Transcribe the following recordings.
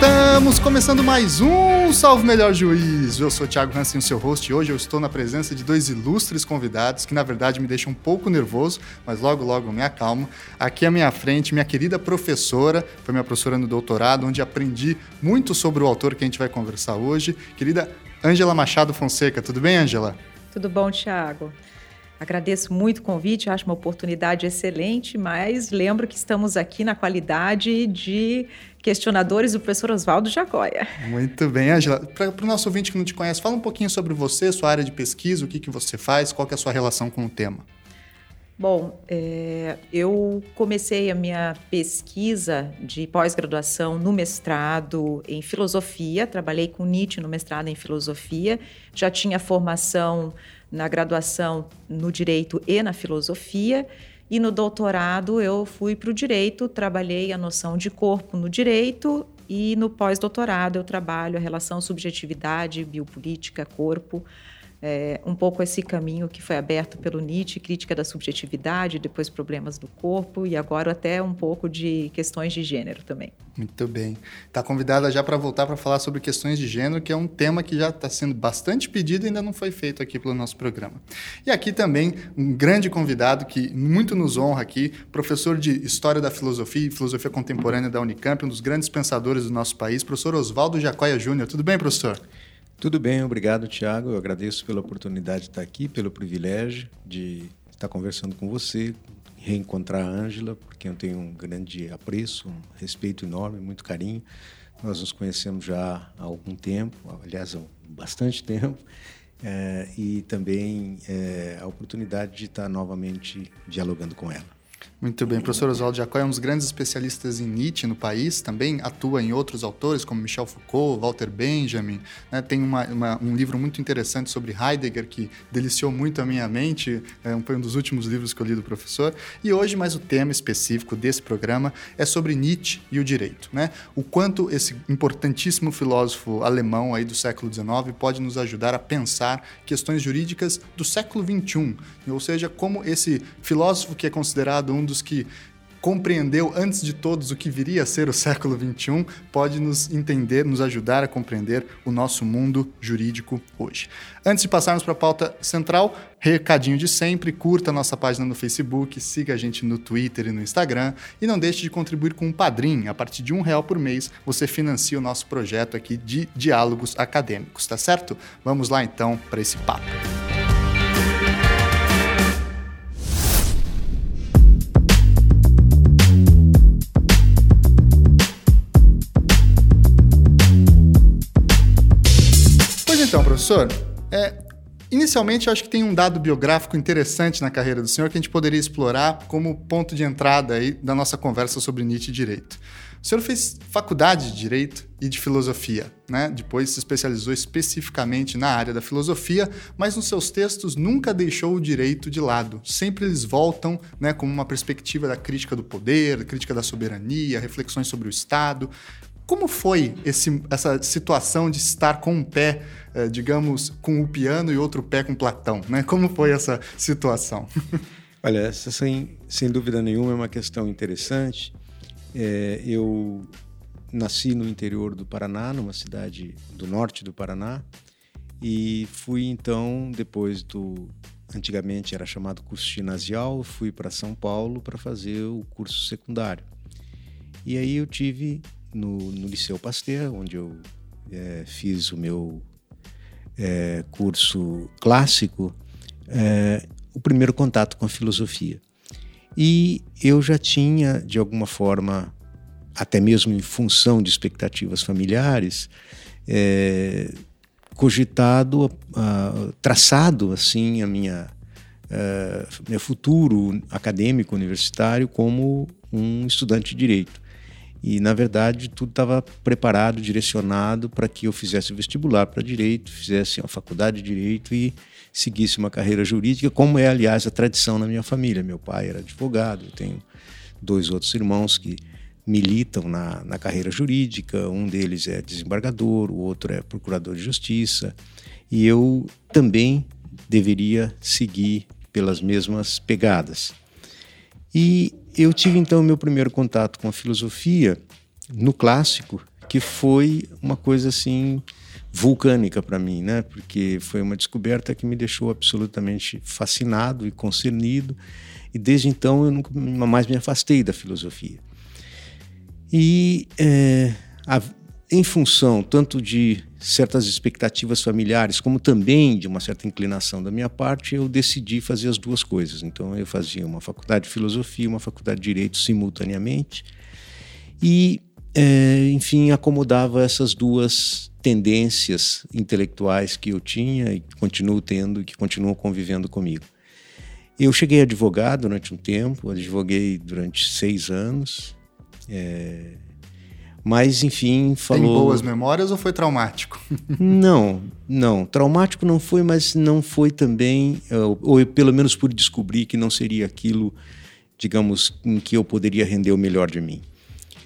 Estamos começando mais um Salve Melhor Juiz. Eu sou o Thiago Hansen, o seu host, e hoje eu estou na presença de dois ilustres convidados que, na verdade, me deixam um pouco nervoso, mas logo, logo me acalmo. Aqui à minha frente, minha querida professora, foi minha professora no doutorado, onde aprendi muito sobre o autor que a gente vai conversar hoje. Querida Ângela Machado Fonseca, tudo bem, Ângela? Tudo bom, Thiago. Agradeço muito o convite, acho uma oportunidade excelente, mas lembro que estamos aqui na qualidade de questionadores do professor Oswaldo Jacóia. Muito bem, Angela. Para o nosso ouvinte que não te conhece, fala um pouquinho sobre você, sua área de pesquisa, o que, que você faz, qual que é a sua relação com o tema. Bom, é, eu comecei a minha pesquisa de pós-graduação no mestrado em filosofia, trabalhei com Nietzsche no mestrado em filosofia, já tinha formação na graduação no direito e na filosofia. E no doutorado eu fui para o direito, trabalhei a noção de corpo no direito e no pós-doutorado eu trabalho a relação subjetividade, biopolítica, corpo é, um pouco esse caminho que foi aberto pelo Nietzsche, crítica da subjetividade, depois problemas do corpo e agora até um pouco de questões de gênero também. Muito bem. Está convidada já para voltar para falar sobre questões de gênero, que é um tema que já está sendo bastante pedido e ainda não foi feito aqui pelo nosso programa. E aqui também um grande convidado que muito nos honra aqui, professor de História da Filosofia e Filosofia Contemporânea da Unicamp, um dos grandes pensadores do nosso país, professor Oswaldo Jacóia Júnior. Tudo bem, professor? Tudo bem, obrigado, Tiago. Eu agradeço pela oportunidade de estar aqui, pelo privilégio de estar conversando com você, reencontrar a Ângela, porque eu tenho um grande apreço, um respeito enorme, muito carinho. Nós nos conhecemos já há algum tempo, aliás, há bastante tempo, é, e também é, a oportunidade de estar novamente dialogando com ela. Muito bem. Professor Oswaldo Jacó é um dos grandes especialistas em Nietzsche no país, também atua em outros autores, como Michel Foucault, Walter Benjamin. Né? Tem uma, uma, um livro muito interessante sobre Heidegger, que deliciou muito a minha mente, é, foi um dos últimos livros que eu li do professor. E hoje, mais o tema específico desse programa é sobre Nietzsche e o direito. Né? O quanto esse importantíssimo filósofo alemão aí do século XIX pode nos ajudar a pensar questões jurídicas do século XXI, ou seja, como esse filósofo que é considerado um dos que compreendeu antes de todos o que viria a ser o século XXI, pode nos entender, nos ajudar a compreender o nosso mundo jurídico hoje. Antes de passarmos para a pauta central, recadinho de sempre, curta a nossa página no Facebook, siga a gente no Twitter e no Instagram e não deixe de contribuir com um padrinho. A partir de um real por mês, você financia o nosso projeto aqui de diálogos acadêmicos, tá certo? Vamos lá então para esse papo. Professor, é, inicialmente eu acho que tem um dado biográfico interessante na carreira do senhor que a gente poderia explorar como ponto de entrada aí da nossa conversa sobre Nietzsche e direito. O senhor fez faculdade de Direito e de Filosofia, né? Depois se especializou especificamente na área da filosofia, mas nos seus textos nunca deixou o direito de lado. Sempre eles voltam, né, como uma perspectiva da crítica do poder, da crítica da soberania, reflexões sobre o Estado. Como foi esse, essa situação de estar com um pé, digamos, com o piano e outro pé com Platão? Né? Como foi essa situação? Olha, essa sem, sem dúvida nenhuma é uma questão interessante. É, eu nasci no interior do Paraná, numa cidade do norte do Paraná, e fui então, depois do. Antigamente era chamado curso ginasial, fui para São Paulo para fazer o curso secundário. E aí eu tive no, no Liceu Pasteur, onde eu é, fiz o meu é, curso clássico, é, o primeiro contato com a filosofia. E eu já tinha, de alguma forma, até mesmo em função de expectativas familiares, é, cogitado, traçado assim a minha uh, meu futuro acadêmico universitário como um estudante de direito. E, na verdade, tudo estava preparado, direcionado para que eu fizesse o vestibular para direito, fizesse a faculdade de direito e seguisse uma carreira jurídica, como é, aliás, a tradição na minha família. Meu pai era advogado, eu tenho dois outros irmãos que militam na, na carreira jurídica, um deles é desembargador, o outro é procurador de justiça, e eu também deveria seguir pelas mesmas pegadas. E eu tive então meu primeiro contato com a filosofia no clássico, que foi uma coisa assim vulcânica para mim, né? Porque foi uma descoberta que me deixou absolutamente fascinado e concernido. E desde então eu nunca mais me afastei da filosofia. E é, a, em função tanto de certas expectativas familiares, como também de uma certa inclinação da minha parte, eu decidi fazer as duas coisas. Então eu fazia uma faculdade de filosofia, uma faculdade de direito simultaneamente. E é, enfim, acomodava essas duas tendências intelectuais que eu tinha e continuo tendo e que continuam convivendo comigo. Eu cheguei a advogado durante um tempo, advoguei durante seis anos, é, mas enfim, falou. Tem boas memórias ou foi traumático? não, não, traumático não foi, mas não foi também, ou pelo menos por descobrir que não seria aquilo, digamos, em que eu poderia render o melhor de mim.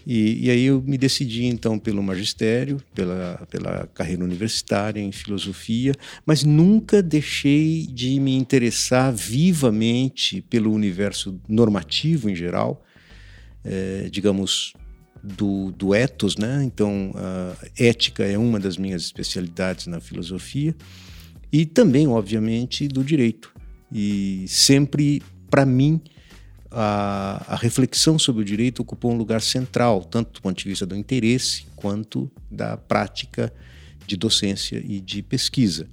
E, e, aí eu me decidi então pelo magistério, pela, pela carreira universitária em filosofia, mas nunca deixei de me interessar vivamente pelo universo normativo em geral, é, digamos, do, do ethos, né? Então, ética é uma das minhas especialidades na filosofia e também, obviamente, do direito. E sempre, para mim, a, a, reflexão sobre o direito ocupou um lugar central, tanto do ponto de vista do interesse quanto da prática de docência e de pesquisa.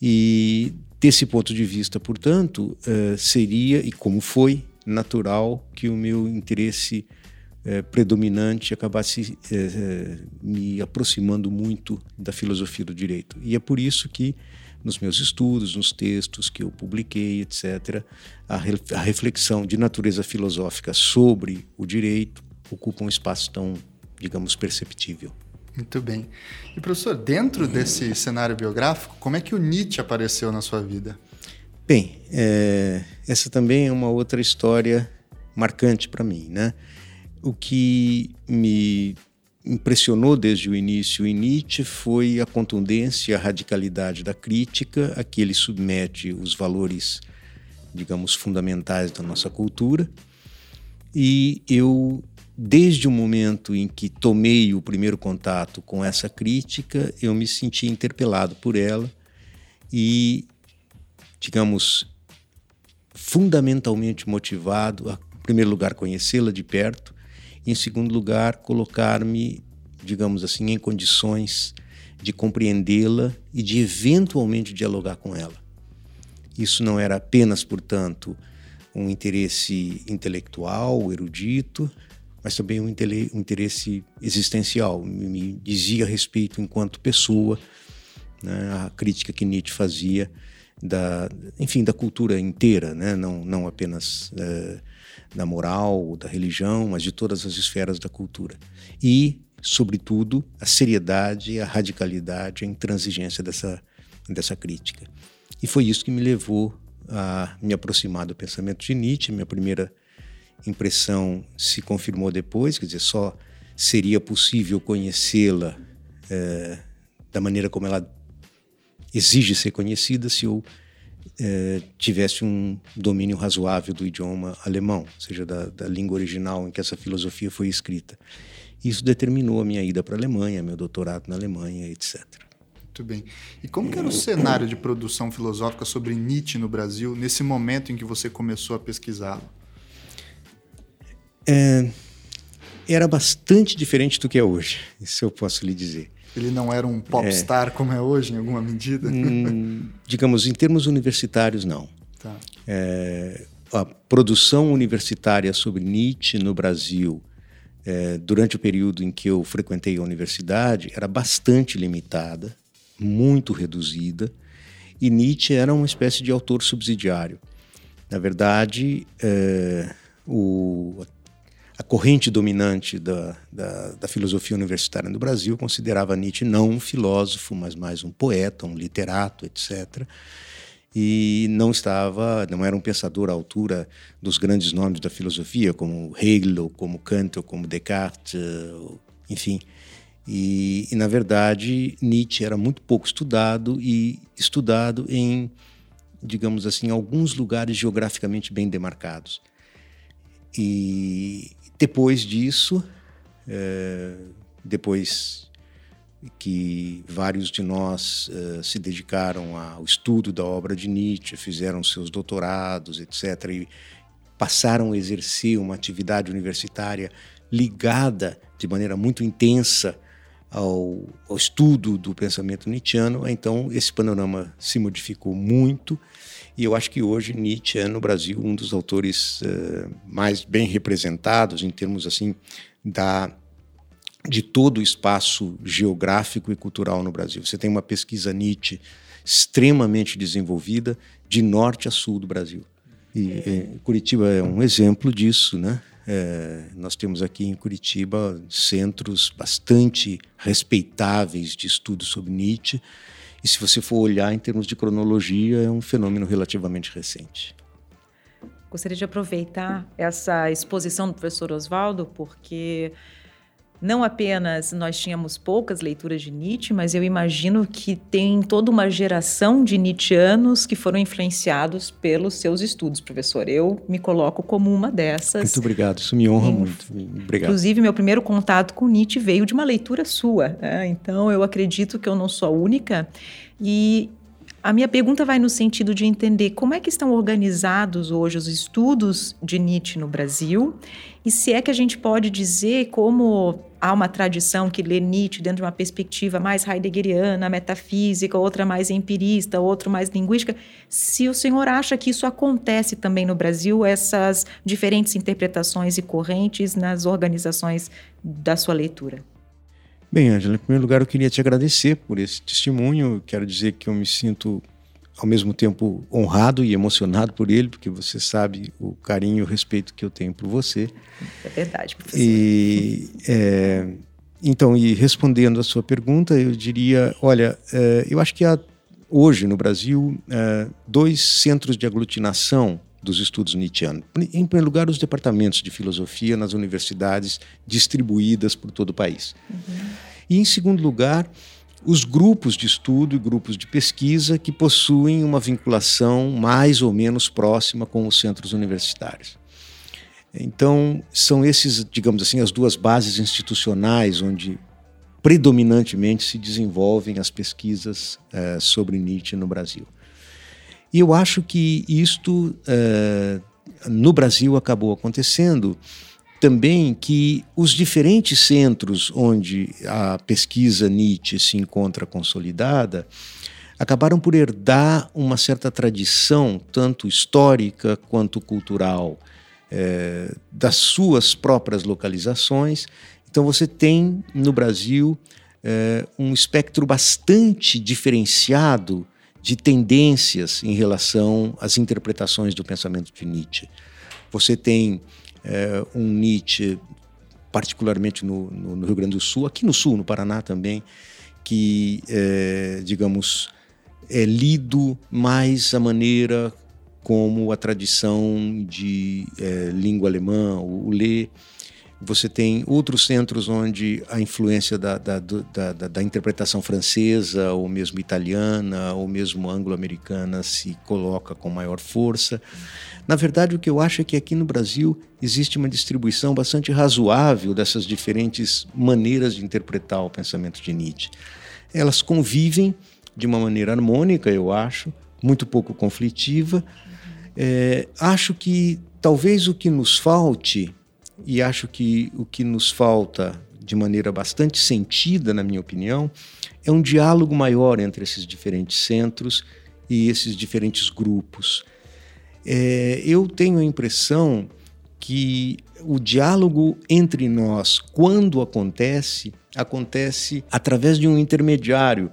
E desse ponto de vista, portanto, eh, seria, e como foi, natural que o meu interesse eh, predominante acabasse eh, me aproximando muito da filosofia do direito. E é por isso que nos meus estudos, nos textos que eu publiquei, etc., a, re a reflexão de natureza filosófica sobre o direito ocupa um espaço tão, digamos, perceptível. Muito bem. E professor, dentro desse cenário biográfico, como é que o Nietzsche apareceu na sua vida? Bem, é, essa também é uma outra história marcante para mim, né? O que me impressionou desde o início em Nietzsche foi a contundência a radicalidade da crítica a que ele submete os valores, digamos, fundamentais da nossa cultura. E eu, desde o momento em que tomei o primeiro contato com essa crítica, eu me senti interpelado por ela e, digamos, fundamentalmente motivado a, em primeiro lugar, conhecê-la de perto em segundo lugar, colocar-me, digamos assim, em condições de compreendê-la e de eventualmente dialogar com ela. Isso não era apenas, portanto, um interesse intelectual, erudito, mas também um, interesse existencial. Me dizia respeito enquanto pessoa, né, a crítica que Nietzsche fazia da, enfim, da cultura inteira, né, não, não apenas uh, da moral, da religião, mas de todas as esferas da cultura. E, sobretudo, a seriedade, a radicalidade, a intransigência dessa, dessa crítica. E foi isso que me levou a me aproximar do pensamento de Nietzsche. Minha primeira impressão se confirmou depois, quer dizer, só seria possível conhecê-la é, da maneira como ela exige ser conhecida se eu é, tivesse um domínio razoável do idioma alemão, ou seja, da, da, língua original em que essa filosofia foi escrita. Isso determinou a minha ida para a Alemanha, meu doutorado na Alemanha, etc. Muito bem. E como era o cenário de produção filosófica sobre Nietzsche no Brasil nesse momento em que você começou a pesquisá-lo? É, era bastante diferente do que é hoje, isso eu posso lhe dizer. Ele não era um popstar é. como é hoje, em alguma medida? Hum, digamos, em termos universitários, não. Tá. É, a produção universitária sobre Nietzsche no Brasil, é, durante o período em que eu frequentei a universidade, era bastante limitada, muito reduzida, e Nietzsche era uma espécie de autor subsidiário. Na verdade, é, o, a corrente dominante da, da, da, filosofia universitária no Brasil considerava Nietzsche não um filósofo, mas mais um poeta, um literato, etc. E não estava, não era um pensador à altura dos grandes nomes da filosofia, como Hegel, ou como Kant, ou como Descartes, enfim. E, e, na verdade, Nietzsche era muito pouco estudado e estudado em, digamos assim, alguns lugares geograficamente bem demarcados. E depois disso, é, depois que vários de nós uh, se dedicaram ao estudo da obra de Nietzsche, fizeram seus doutorados, etc., e passaram a exercer uma atividade universitária ligada de maneira muito intensa ao, ao, estudo do pensamento nietzschiano, então esse panorama se modificou muito e eu acho que hoje Nietzsche é no Brasil um dos autores uh, mais bem representados em termos assim da de todo o espaço geográfico e cultural no Brasil. Você tem uma pesquisa Nietzsche extremamente desenvolvida de norte a sul do Brasil. E, é, Curitiba é um exemplo disso, né? É, nós temos aqui em Curitiba centros bastante respeitáveis de estudo sobre Nietzsche. E se você for olhar em termos de cronologia, é um fenômeno relativamente recente. Gostaria de aproveitar essa exposição do professor Oswaldo, porque não apenas nós tínhamos poucas leituras de Nietzsche, mas eu imagino que tem toda uma geração de Nietzscheanos que foram influenciados pelos seus estudos, professor. Eu me coloco como uma dessas. Muito obrigado, isso me honra muito. Obrigado. Inclusive, meu primeiro contato com Nietzsche veio de uma leitura sua. Né? Então, eu acredito que eu não sou a única. E a minha pergunta vai no sentido de entender como é que estão organizados hoje os estudos de Nietzsche no Brasil e se é que a gente pode dizer como há uma tradição que lê Nietzsche dentro de uma perspectiva mais heideggeriana, metafísica, outra mais empirista, outra mais linguística, se o senhor acha que isso acontece também no Brasil, essas diferentes interpretações e correntes nas organizações da sua leitura. Bem, Angela, em primeiro lugar eu queria te agradecer por esse testemunho. Quero dizer que eu me sinto ao mesmo tempo honrado e emocionado por ele, porque você sabe o carinho e o respeito que eu tenho por você. É verdade, professor. E, é, então, e respondendo a sua pergunta, eu diria, olha, é, eu acho que há hoje no Brasil é, dois centros de aglutinação dos estudos nietzscheanos. Em primeiro lugar, os departamentos de filosofia nas universidades distribuídas por todo o país. Uhum. E em segundo lugar, os grupos de estudo e grupos de pesquisa que possuem uma vinculação mais ou menos próxima com os centros universitários. Então, são esses, digamos assim, as duas bases institucionais onde predominantemente se desenvolvem as pesquisas eh, sobre Nietzsche no Brasil. E eu acho que isto uh, no Brasil acabou acontecendo também que os diferentes centros onde a pesquisa Nietzsche se encontra consolidada acabaram por herdar uma certa tradição, tanto histórica quanto cultural, é, das suas próprias localizações. Então você tem no Brasil é, um espectro bastante diferenciado de tendências em relação às interpretações do pensamento de Nietzsche. Você tem é, um Nietzsche, particularmente no, no, no, Rio Grande do Sul, aqui no Sul, no Paraná também, que, é, digamos, é lido mais a maneira como a tradição de é, língua alemã o, o lê você tem outros centros onde a influência da, da, da, da interpretação francesa, ou mesmo italiana, ou mesmo anglo-americana se coloca com maior força. Na verdade, o que eu acho é que aqui no Brasil existe uma distribuição bastante razoável dessas diferentes maneiras de interpretar o pensamento de Nietzsche. Elas convivem de uma maneira harmônica, eu acho, muito pouco conflitiva. É, acho que talvez o que nos falte e acho que o que nos falta de maneira bastante sentida, na minha opinião, é um diálogo maior entre esses diferentes centros e esses diferentes grupos. É, eu tenho a impressão que o diálogo entre nós, quando acontece, acontece através de um intermediário,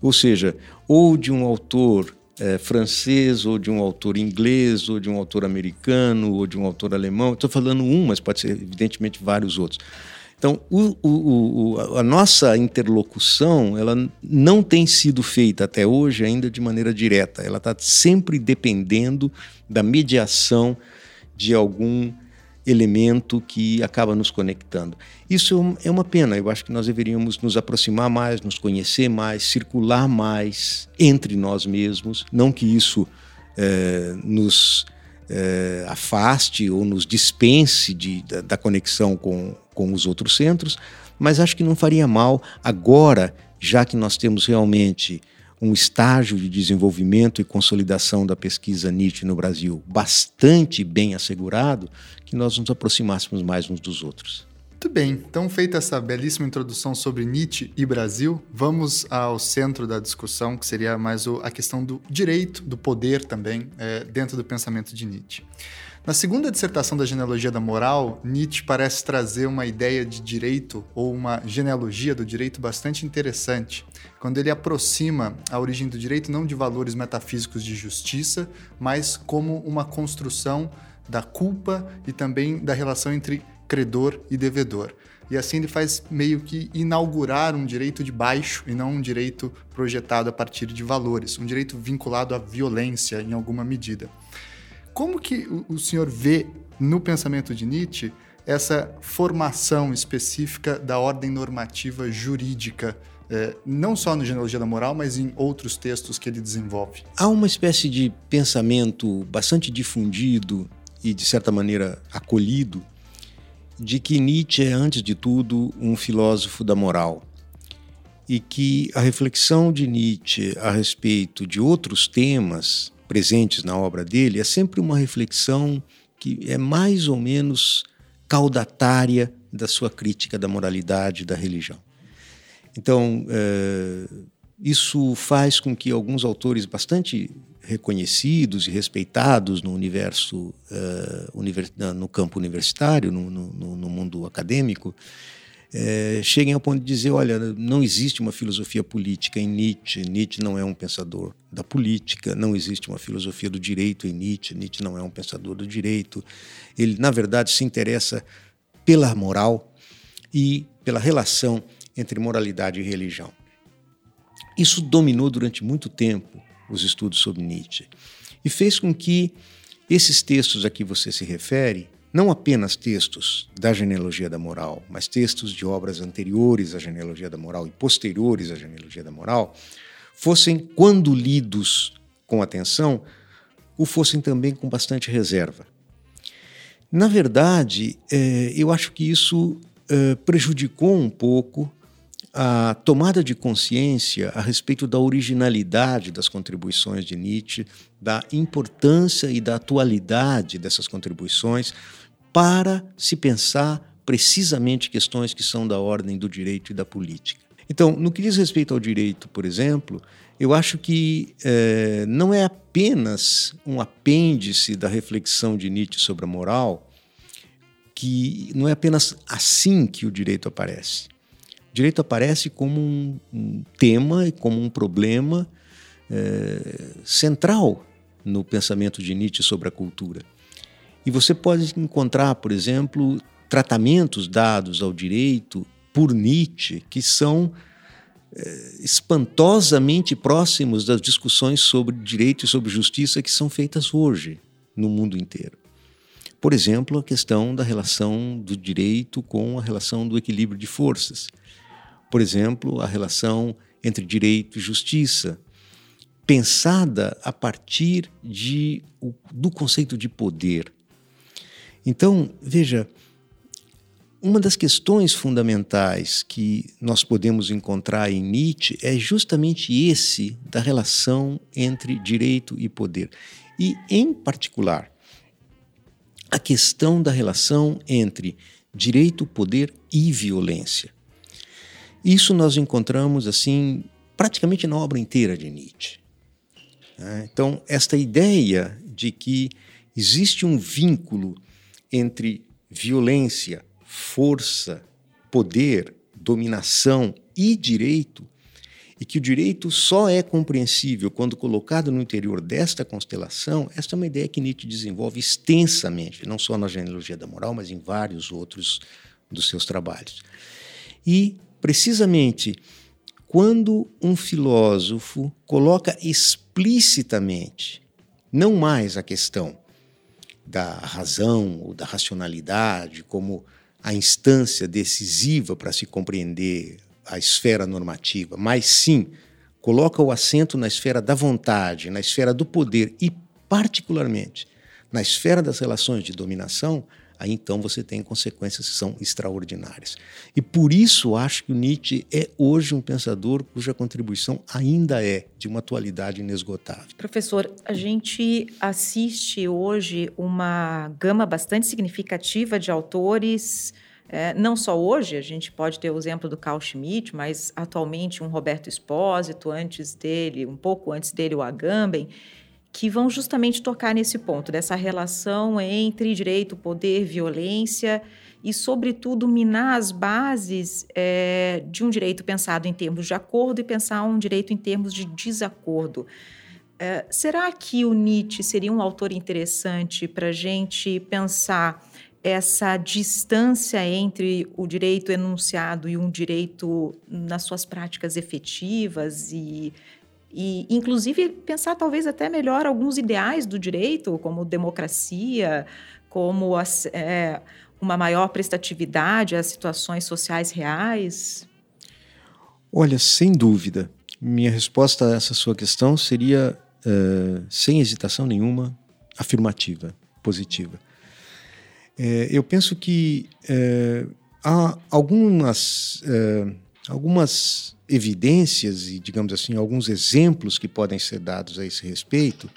ou seja, ou de um autor é, francês, ou de um autor inglês, ou de um autor americano, ou de um autor alemão. Estou falando um, mas pode ser, evidentemente, vários outros. Então, o, o, o, a nossa interlocução ela não tem sido feita até hoje ainda de maneira direta. Ela está sempre dependendo da mediação de algum elemento que acaba nos conectando. Isso é uma pena, eu acho que nós deveríamos nos aproximar mais, nos conhecer mais, circular mais entre nós mesmos, não que isso é, nos é, afaste ou nos dispense de, da, da, conexão com, com os outros centros, mas acho que não faria mal agora, já que nós temos realmente um estágio de desenvolvimento e consolidação da pesquisa Nietzsche no Brasil bastante bem assegurado, que nós nos aproximássemos mais uns dos outros. Muito bem, então feita essa belíssima introdução sobre Nietzsche e Brasil, vamos ao centro da discussão, que seria mais a questão do direito, do poder também, é, dentro do pensamento de Nietzsche. Na segunda dissertação da genealogia da moral, Nietzsche parece trazer uma ideia de direito ou uma genealogia do direito bastante interessante, quando ele aproxima a origem do direito não de valores metafísicos de justiça, mas como uma construção da culpa e também da relação entre credor e devedor. E assim ele faz meio que inaugurar um direito de baixo e não um direito projetado a partir de valores, um direito vinculado à violência em alguma medida. Como que o senhor vê no pensamento de Nietzsche essa formação específica da ordem normativa jurídica, é, não só no Genealogia da Moral, mas em outros textos que ele desenvolve? Há uma espécie de pensamento bastante difundido e, de certa maneira, acolhido, de que Nietzsche é, antes de tudo, um filósofo da moral. E que a reflexão de Nietzsche a respeito de outros temas presentes na obra dele é sempre uma reflexão que é mais ou menos caudatária da sua crítica da moralidade da religião. Então, é, isso faz com que alguns autores bastante reconhecidos e respeitados no universo, uh, no campo universitário, no, no, no mundo acadêmico, é, cheguem ao ponto de dizer: olha, não existe uma filosofia política em Nietzsche, Nietzsche não é um pensador da política, não existe uma filosofia do direito em Nietzsche, Nietzsche não é um pensador do direito. Ele, na verdade, se interessa pela moral e pela relação entre moralidade e religião. Isso dominou durante muito tempo os estudos sobre Nietzsche e fez com que esses textos a que você se refere não apenas textos da genealogia da moral, mas textos de obras anteriores à genealogia da moral e posteriores à genealogia da moral, fossem, quando lidos com atenção, o fossem também com bastante reserva. Na verdade, é, eu acho que isso é, prejudicou um pouco a tomada de consciência a respeito da originalidade das contribuições de Nietzsche, da importância e da atualidade dessas contribuições para se pensar precisamente questões que são da ordem do direito e da política. Então, no que diz respeito ao direito, por exemplo, eu acho que é, não é apenas um apêndice da reflexão de Nietzsche sobre a moral, que não é apenas assim que o direito aparece. O direito aparece como um, um tema e como um problema é, central no pensamento de Nietzsche sobre a cultura. E você pode encontrar, por exemplo, tratamentos dados ao direito por Nietzsche que são é, espantosamente próximos das discussões sobre direito e sobre justiça que são feitas hoje no mundo inteiro. Por exemplo, a questão da relação do direito com a relação do equilíbrio de forças. Por exemplo, a relação entre direito e justiça, pensada a partir de, do conceito de poder. Então, veja, uma das questões fundamentais que nós podemos encontrar em Nietzsche é justamente esse da relação entre direito e poder. E, em particular, a questão da relação entre direito, poder e violência. Isso nós encontramos assim praticamente na obra inteira de Nietzsche. Né? Então, esta ideia de que existe um vínculo entre violência, força, poder, dominação e direito, e que o direito só é compreensível quando colocado no interior desta constelação, esta é uma ideia que Nietzsche desenvolve extensamente, não só na genealogia da moral, mas em vários outros dos seus trabalhos. E, precisamente, quando um filósofo coloca explicitamente não mais a questão da razão ou da racionalidade como a instância decisiva para se compreender a esfera normativa, mas sim coloca o acento na esfera da vontade, na esfera do poder e, particularmente, na esfera das relações de dominação, aí então você tem consequências que são extraordinárias. E por isso acho que o Nietzsche é hoje um pensador cuja contribuição ainda é de uma atualidade inesgotável. Professor, a gente assiste hoje uma gama bastante significativa de autores. É, não só hoje, a gente pode ter o exemplo do Carl Schmitt, mas atualmente um Roberto Espósito, antes dele, um pouco antes dele, o Agamben, que vão justamente tocar nesse ponto, dessa relação entre direito, poder, violência e, sobretudo, minar as bases é, de um direito pensado em termos de acordo e pensar um direito em termos de desacordo. É, será que o Nietzsche seria um autor interessante para a gente pensar essa distância entre o direito enunciado e um direito nas suas práticas efetivas e e, inclusive, pensar talvez até melhor alguns ideais do direito, como democracia, como as, é, uma maior prestatividade às situações sociais reais? Olha, sem dúvida. Minha resposta a essa sua questão seria, uh, sem hesitação nenhuma, afirmativa, positiva. É, eu penso que é, há algumas, algumas evidências e, digamos assim, alguns exemplos que podem ser dados a esse respeito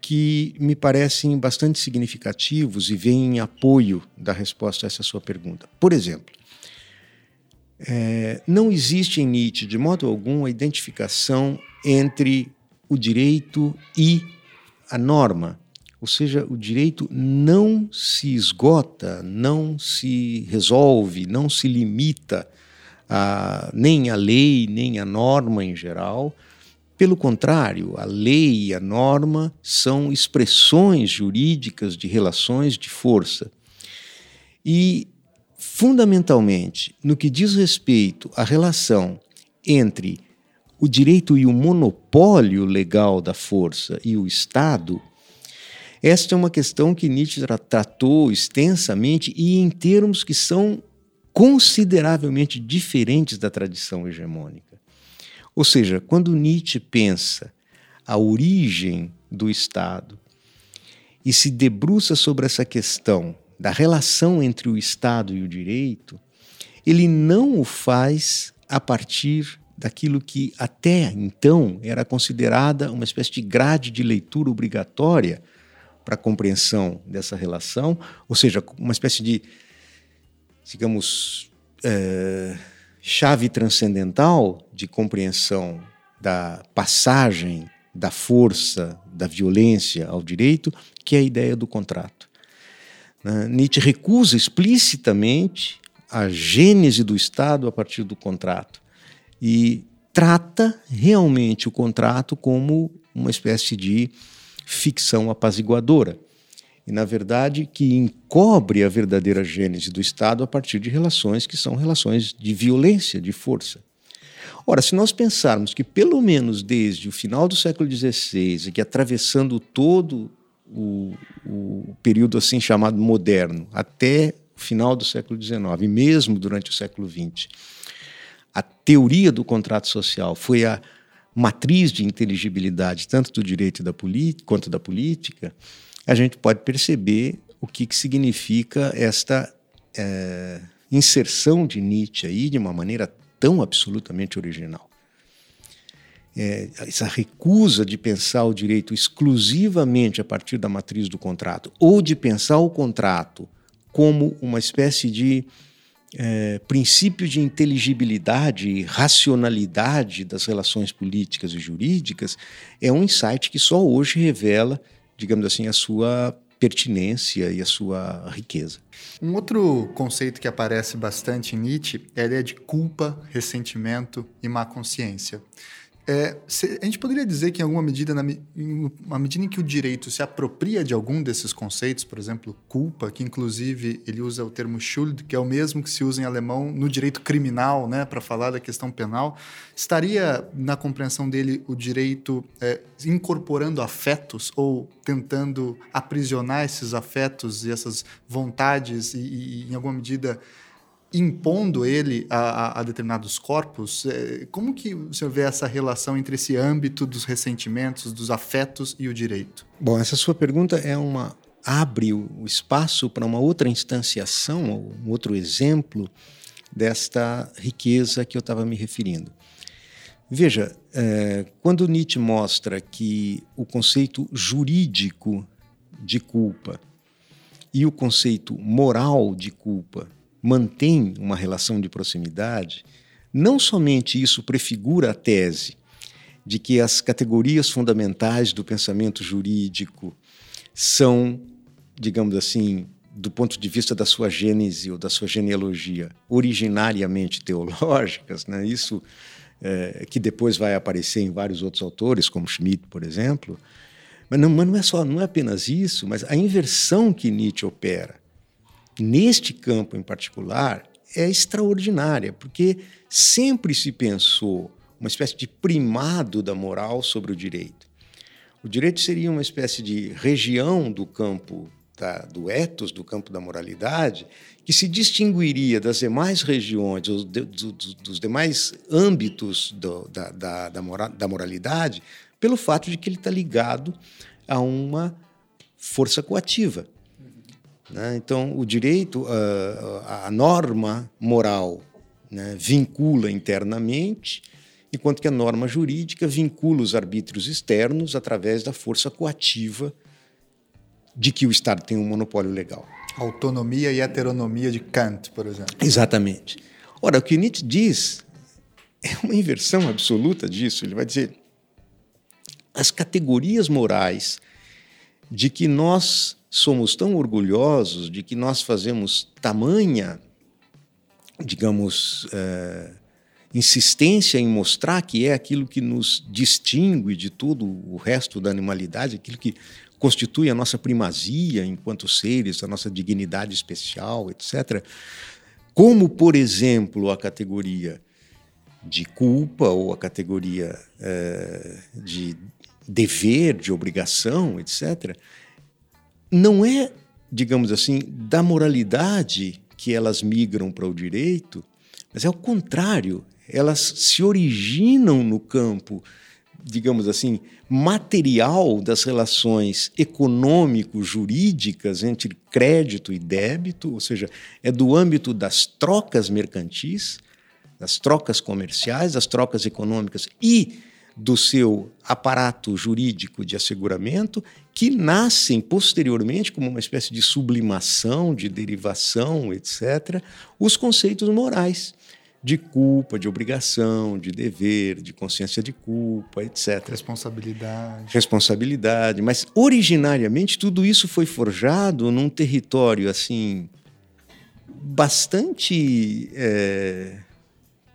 que me parecem bastante significativos e vêm em apoio da resposta a essa sua pergunta. Por exemplo, é, não existe em Nietzsche, de modo algum, a identificação entre o direito e a norma. Ou seja, o direito não se esgota, não se resolve, não se limita a, nem a lei, nem a norma em geral. Pelo contrário, a lei e a norma são expressões jurídicas de relações de força. E, fundamentalmente, no que diz respeito à relação entre o direito e o monopólio legal da força e o Estado, esta é uma questão que Nietzsche tratou extensamente e em termos que são consideravelmente diferentes da tradição hegemônica. Ou seja, quando Nietzsche pensa a origem do Estado e se debruça sobre essa questão da relação entre o Estado e o direito, ele não o faz a partir daquilo que até então era considerada uma espécie de grade de leitura obrigatória para a compreensão dessa relação, ou seja, uma espécie de digamos, é, chave transcendental de compreensão da passagem da força, da violência ao direito, que é a ideia do contrato. Né? Nietzsche recusa explicitamente a gênese do Estado a partir do contrato e trata realmente o contrato como uma espécie de ficção apaziguadora e, na verdade, que encobre a verdadeira gênese do Estado a partir de relações que são relações de violência, de força. Ora, se nós pensarmos que, pelo menos desde o final do século XVI, e que atravessando todo o, o período assim chamado moderno, até o final do século XIX, e mesmo durante o século XX, a teoria do contrato social foi a matriz de inteligibilidade tanto do direito da quanto da política, a gente pode perceber o que, que significa esta é, inserção de Nietzsche aí de uma maneira tão absolutamente original. É, essa recusa de pensar o direito exclusivamente a partir da matriz do contrato, ou de pensar o contrato como uma espécie de é, princípio de inteligibilidade e racionalidade das relações políticas e jurídicas, é um insight que só hoje revela digamos assim, a sua pertinência e a sua riqueza. Um outro conceito que aparece bastante em Nietzsche é a ideia de culpa, ressentimento e má consciência. É, se, a gente poderia dizer que, em alguma medida, na, na medida em que o direito se apropria de algum desses conceitos, por exemplo, culpa, que inclusive ele usa o termo Schuld, que é o mesmo que se usa em alemão no direito criminal, né, para falar da questão penal, estaria na compreensão dele o direito é, incorporando afetos ou tentando aprisionar esses afetos e essas vontades e, e em alguma medida, impondo ele a, a, a, determinados corpos. É, como que o senhor vê essa relação entre esse âmbito dos ressentimentos, dos afetos e o direito? Bom, essa sua pergunta é uma abre o espaço para uma outra instanciação, um outro exemplo desta riqueza que eu estava me referindo. Veja, é, quando Nietzsche mostra que o conceito jurídico de culpa e o conceito moral de culpa mantém uma relação de proximidade, não somente isso prefigura a tese de que as categorias fundamentais do pensamento jurídico são, digamos assim, do ponto de vista da sua gênese ou da sua genealogia, originariamente teológicas, né? isso é, que depois vai aparecer em vários outros autores, como Schmidt, por exemplo. Mas não, mas não é só, não é apenas isso, mas a inversão que Nietzsche opera neste campo em particular é extraordinária, porque sempre se pensou uma espécie de primado da moral sobre o direito. O direito seria uma espécie de região do campo da, do ethos, do campo da moralidade, que se distinguiria das demais regiões, dos, dos, dos demais âmbitos do, da, da, da, mora, da moralidade, pelo fato de que ele está ligado a uma força coativa. Né? Então, o direito, a, a norma moral né, vincula internamente enquanto que a norma jurídica vincula os arbítrios externos através da força coativa de que o Estado tem um monopólio legal. Autonomia e heteronomia de Kant, por exemplo. Exatamente. Ora, o que Nietzsche diz é uma inversão absoluta disso. Ele vai dizer as categorias morais de que nós somos tão orgulhosos, de que nós fazemos tamanha, digamos, é, insistência em mostrar que é aquilo que nos distingue de todo o resto da animalidade, aquilo que constitui a nossa primazia enquanto seres, a nossa dignidade especial, etc. Como, por exemplo, a categoria de culpa ou a categoria é, de dever, de obrigação, etc., não é, digamos assim, da moralidade que elas migram para o direito, mas é o contrário, elas se originam no campo, digamos assim, material das relações econômico-jurídicas entre crédito e débito, ou seja, é do âmbito das trocas mercantis, das trocas comerciais, das trocas econômicas e do seu aparato jurídico de asseguramento, que nascem posteriormente, como uma espécie de sublimação, de derivação, etc., os conceitos morais de culpa, de obrigação, de dever, de consciência de culpa, etc. Responsabilidade. Responsabilidade. Mas originariamente tudo isso foi forjado num território assim bastante é,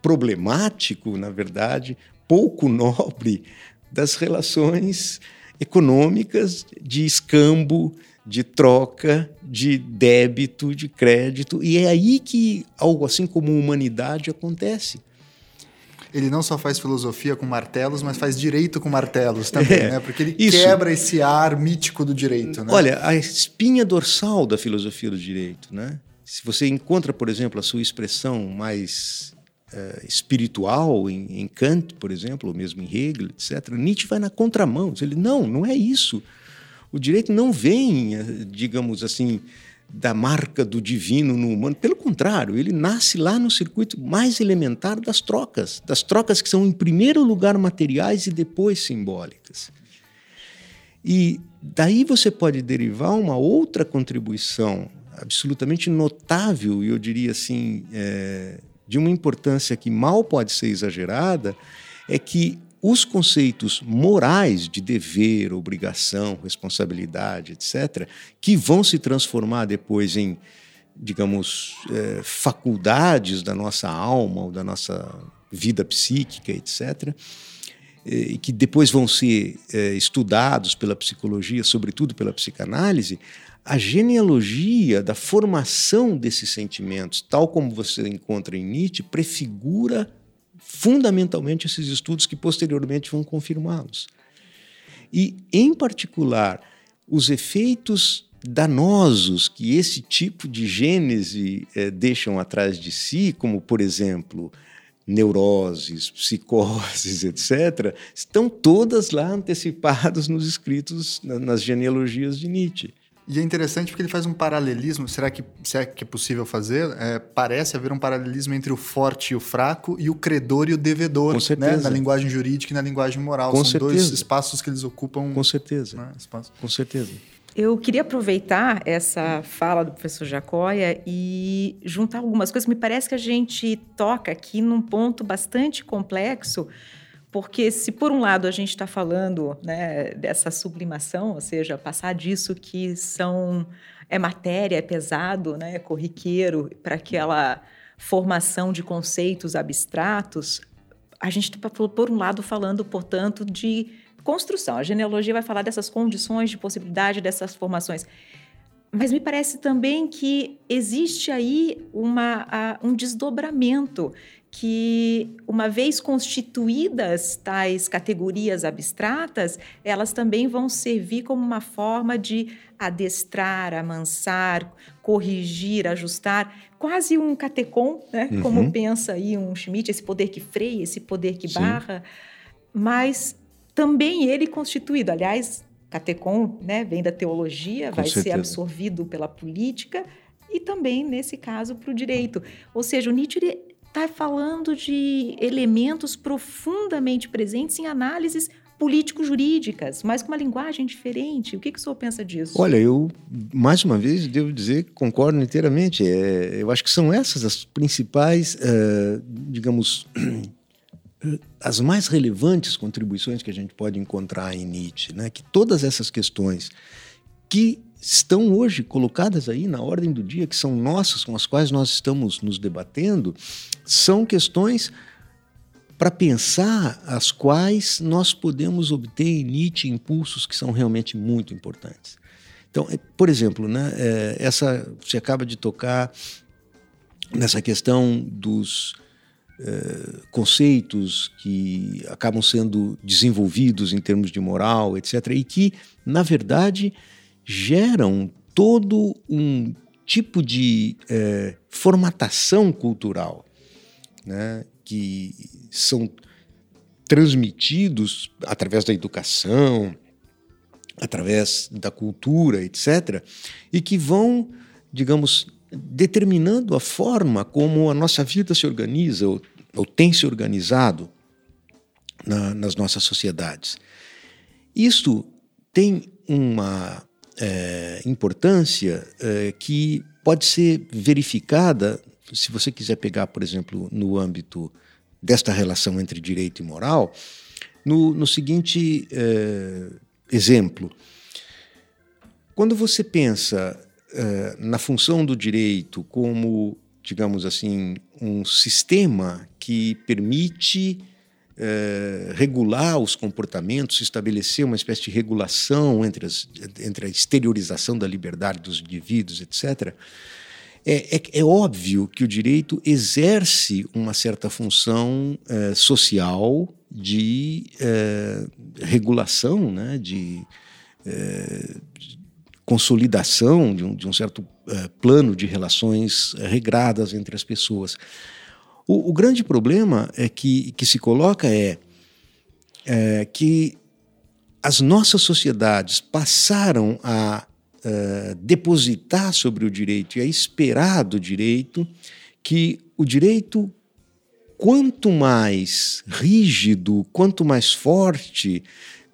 problemático, na verdade, pouco nobre das relações econômicas de escambo, de troca, de débito, de crédito. E é aí que algo assim como humanidade acontece. Ele não só faz filosofia com martelos, mas faz direito com martelos também, é, né? Porque ele isso. quebra esse ar mítico do direito. Né? Olha, a espinha dorsal da filosofia do direito, né? Se você encontra, por exemplo, a sua expressão mais uh, espiritual em, em, Kant, por exemplo, ou mesmo em Hegel, etc., Nietzsche vai na contramão. Ele não, não é isso. O direito não vem, eh, digamos assim, da marca do divino no humano. Pelo contrário, ele nasce lá no circuito mais elementar das trocas, das trocas que são, em primeiro lugar, materiais e depois simbólicas. E daí você pode derivar uma outra contribuição absolutamente notável, e eu diria assim, é, de uma importância que mal pode ser exagerada, é que os conceitos morais de dever, obrigação, responsabilidade, etc., que vão se transformar depois em, digamos, é, faculdades da nossa alma ou da nossa vida psíquica, etc., e que depois vão ser é, estudados pela psicologia, sobretudo pela psicanálise, a genealogia da formação desses sentimentos, tal como você encontra em Nietzsche, prefigura fundamentalmente esses estudos que posteriormente vão confirmá-los. E, em particular, os efeitos danosos que esse tipo de gênese eh, deixam atrás de si, como, por exemplo, neuroses, psicoses, etc., estão todas lá antecipadas nos escritos, nas genealogias de Nietzsche. E é interessante porque ele faz um paralelismo. Será que, será que é possível fazer? É, parece haver um paralelismo entre o forte e o fraco e o credor e o devedor, Com certeza. Né? na linguagem jurídica e na linguagem moral. Com São certeza. dois espaços que eles ocupam. Com certeza. Né? Espaço. Com certeza. Eu queria aproveitar essa fala do professor Jacóia e juntar algumas coisas. Me parece que a gente toca aqui num ponto bastante complexo, porque se por um lado a gente está falando né, dessa sublimação, ou seja, passar disso que são é matéria, é pesado, né, é corriqueiro para aquela formação de conceitos abstratos, a gente está por um lado falando, portanto, de construção. A genealogia vai falar dessas condições de possibilidade dessas formações. Mas me parece também que existe aí uma, um desdobramento que, uma vez constituídas tais categorias abstratas, elas também vão servir como uma forma de adestrar, amansar, corrigir, ajustar, quase um catecom, né? Uhum. como pensa aí um Schmidt, esse poder que freia, esse poder que Sim. barra, mas também ele constituído, aliás, catecom né, vem da teologia, Com vai certeza. ser absorvido pela política e também, nesse caso, para o direito. Ou seja, o Nietzsche está falando de elementos profundamente presentes em análises político-jurídicas, mas com uma linguagem diferente. O que, que o senhor pensa disso? Olha, eu, mais uma vez, devo dizer que concordo inteiramente. É, eu acho que são essas as principais, uh, digamos, as mais relevantes contribuições que a gente pode encontrar em Nietzsche, né? Que todas essas questões que estão hoje colocadas aí na ordem do dia, que são nossas, com as quais nós estamos nos debatendo, são questões para pensar as quais nós podemos obter em Nietzsche impulsos que são realmente muito importantes. Então, por exemplo, né, essa você acaba de tocar nessa questão dos eh, conceitos que acabam sendo desenvolvidos em termos de moral, etc., e que, na verdade, geram todo um tipo de eh, formatação cultural, né, que são transmitidos através da educação, através da cultura, etc., e que vão, digamos, determinando a forma como a nossa vida se organiza ou, ou tem se organizado na, nas nossas sociedades. Isto tem uma é, importância é, que pode ser verificada, se você quiser pegar, por exemplo, no âmbito desta relação entre direito e moral, no, no seguinte é, exemplo. Quando você pensa na função do direito como, digamos assim, um sistema que permite eh, regular os comportamentos, estabelecer uma espécie de regulação entre, as, entre a exteriorização da liberdade dos indivíduos, etc., é, é, é, óbvio que o direito exerce uma certa função eh, social de eh, regulação, né, de consolidação de um, de um certo uh, plano de relações uh, regradas entre as pessoas. O, o, grande problema é que, que se coloca é, é que as nossas sociedades passaram a depositar sobre o direito e a esperar do direito que o direito, quanto mais rígido, quanto mais forte,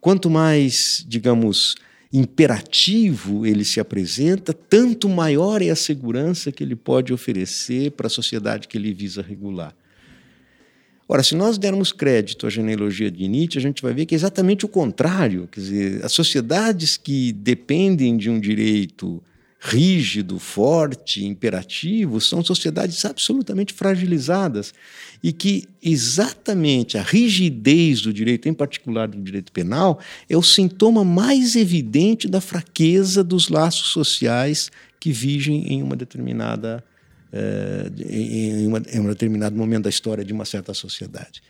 quanto mais, digamos, imperativo ele se apresenta, tanto maior é a segurança que ele pode oferecer para a sociedade que ele visa regular. Ora, se nós dermos crédito à genealogia de Nietzsche, a gente vai ver que é exatamente o contrário. Quer dizer, as sociedades que dependem de um direito rígido, forte, imperativo, são sociedades absolutamente fragilizadas e que exatamente a rigidez do direito, em particular do direito penal, é o sintoma mais evidente da fraqueza dos laços sociais que vigem em uma determinada eh, em, uma, em um determinado momento da história de uma certa sociedade.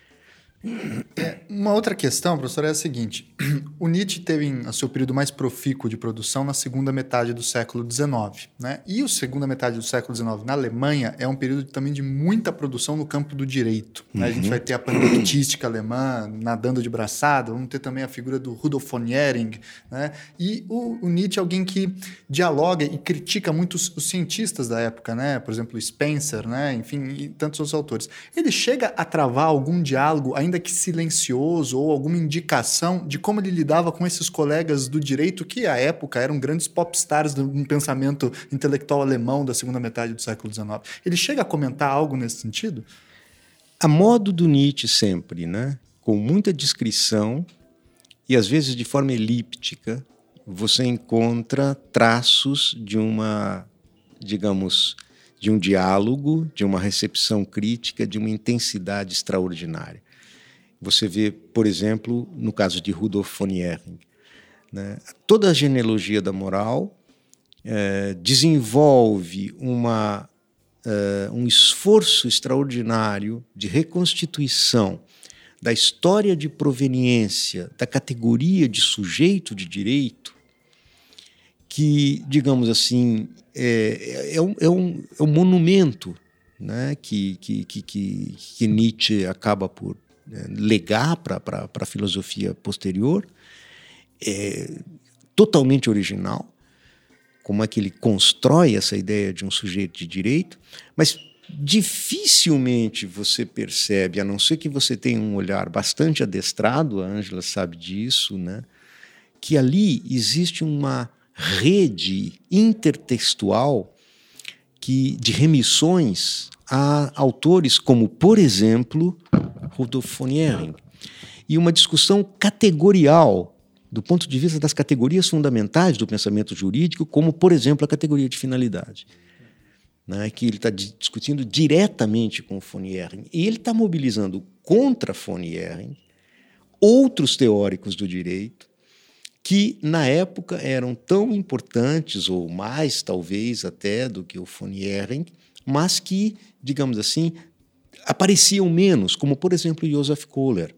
É, uma outra questão, professor, é a seguinte: o Nietzsche teve o seu período mais profícuo de produção na segunda metade do século XIX, né? E a segunda metade do século XIX na Alemanha é um período também de muita produção no campo do direito. Né? Uhum. A gente uhum. vai ter a panegística alemã nadando de braçada, vamos ter também a figura do Rudolf von Jhering, né? E o, o Nietzsche é alguém que dialoga e critica muito os, os, cientistas da época, né? Por exemplo, Spencer, né? Enfim, e tantos outros autores. Ele chega a travar algum diálogo ainda ainda que silencioso, ou alguma indicação de como ele lidava com esses colegas do direito que, à época, eram grandes popstars do pensamento intelectual alemão da segunda metade do século XIX. Ele chega a comentar algo nesse sentido? A modo do Nietzsche sempre, né? com muita descrição e às vezes de forma elíptica, você encontra traços de uma, digamos, de um diálogo, de uma recepção crítica, de uma intensidade extraordinária. Você vê, por exemplo, no caso de Rudolf von Ehring, né? toda a genealogia da moral é, desenvolve uma, é, um esforço extraordinário de reconstituição da história de proveniência da categoria de sujeito de direito, que, digamos assim, é, é, um, é, um, é um monumento né, que, que, que, que Nietzsche acaba por legar para a filosofia posterior, é totalmente original, como é que ele constrói essa ideia de um sujeito de direito, mas dificilmente você percebe, a não ser que você tenha um olhar bastante adestrado, a Ângela sabe disso, né, que ali existe uma rede intertextual que, de remissões a autores como, por exemplo, Rudolf von Ehring, e uma discussão categorial do ponto de vista das categorias fundamentais do pensamento jurídico, como, por exemplo, a categoria de finalidade, né, que ele está discutindo diretamente com von Ehring. E ele está mobilizando contra von Ehring outros teóricos do direito que, na época, eram tão importantes, ou mais, talvez, até, do que o von Ehring, mas que, digamos assim, apareciam menos, como por exemplo Joseph Kohler.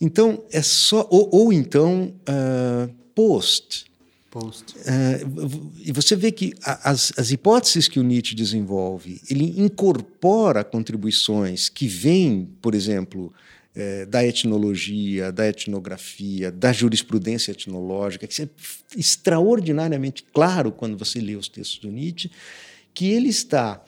Então é só ou, ou então uh, Post. Post. Uh, e você vê que as, as hipóteses que o Nietzsche desenvolve, ele incorpora contribuições que vêm, por exemplo, é, da etnologia, da etnografia, da jurisprudência etnológica, que é extraordinariamente claro quando você lê os textos do Nietzsche, que ele está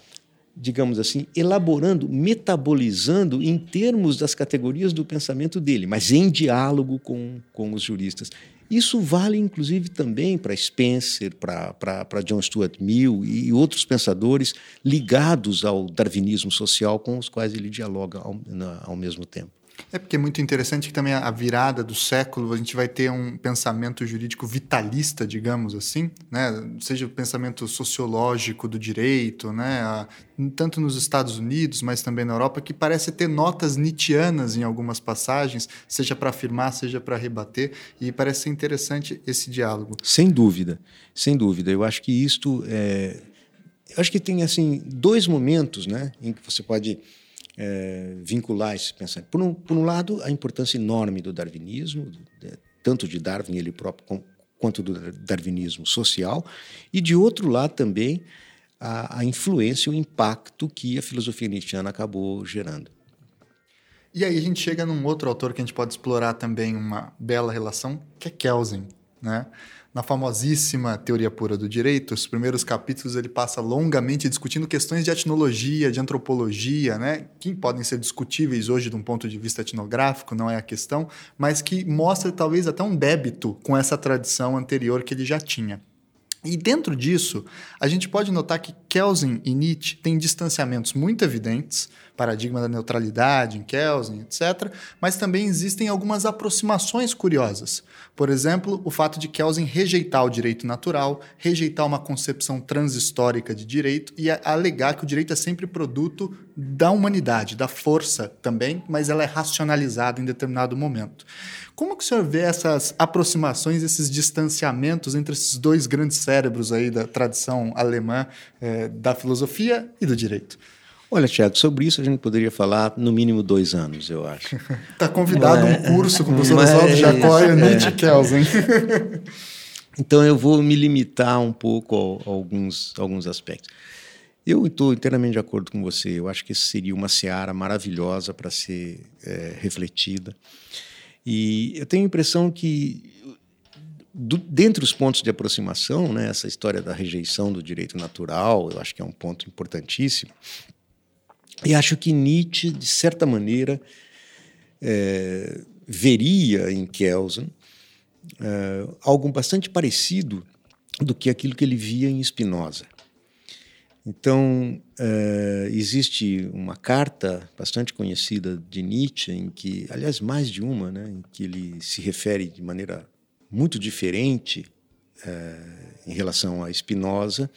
digamos assim, elaborando, metabolizando em termos das categorias do pensamento dele, mas em diálogo com, com os juristas. Isso vale, inclusive, também para Spencer, para John Stuart Mill e outros pensadores ligados ao darwinismo social com os quais ele dialoga ao, na, ao mesmo tempo. É porque é muito interessante que também a virada do século a gente vai ter um pensamento jurídico vitalista, digamos assim, né? seja o pensamento sociológico do direito, né? tanto nos Estados Unidos, mas também na Europa, que parece ter notas nietzschianas em algumas passagens, seja para afirmar, seja para rebater, e parece ser interessante esse diálogo. Sem dúvida, sem dúvida. Eu acho que isto é... Eu acho que tem assim dois momentos, né, em que você pode é, vincular esse pensamento. Por um, por um lado, a importância enorme do darwinismo, tanto de Darwin ele próprio quanto do darwinismo social, e de outro lado também a, a influência, o impacto que a filosofia nietzschiana acabou gerando. E aí a gente chega num outro autor que a gente pode explorar também uma bela relação, que é Kelsen, né? Na famosíssima Teoria Pura do Direito, os primeiros capítulos ele passa longamente discutindo questões de etnologia, de antropologia, né, que podem ser discutíveis hoje de um ponto de vista etnográfico, não é a questão, mas que mostra talvez até um débito com essa tradição anterior que ele já tinha. E dentro disso, a gente pode notar que Kelsen e Nietzsche têm distanciamentos muito evidentes, paradigma da neutralidade em Kelsen, etc., mas também existem algumas aproximações curiosas. Por exemplo, o fato de Kelsen rejeitar o direito natural, rejeitar uma concepção transhistórica de direito e alegar que o direito é sempre produto da humanidade, da força também, mas ela é racionalizada em determinado momento. Como que o senhor vê essas aproximações, esses distanciamentos entre esses dois grandes cérebros aí da tradição alemã, é, da filosofia e do direito? Olha, Tiago, sobre isso a gente poderia falar no mínimo dois anos, eu acho. Está convidado mas, um curso com o professor Oswaldo Jacó e Nietzsche Kelsen. Então eu vou me limitar um pouco a, a alguns, a alguns aspectos. Eu estou inteiramente de acordo com você. Eu acho que seria uma seara maravilhosa para ser é, refletida. E eu tenho a impressão que, do, dentre os pontos de aproximação, né, essa história da rejeição do direito natural, eu acho que é um ponto importantíssimo. E acho que Nietzsche, de certa maneira, é, veria em Kelsen é, algo bastante parecido do que aquilo que ele via em Spinoza. Então, é, existe uma carta bastante conhecida de Nietzsche, em que, aliás, mais de uma, né, em que ele se refere de maneira muito diferente é, em relação a Spinoza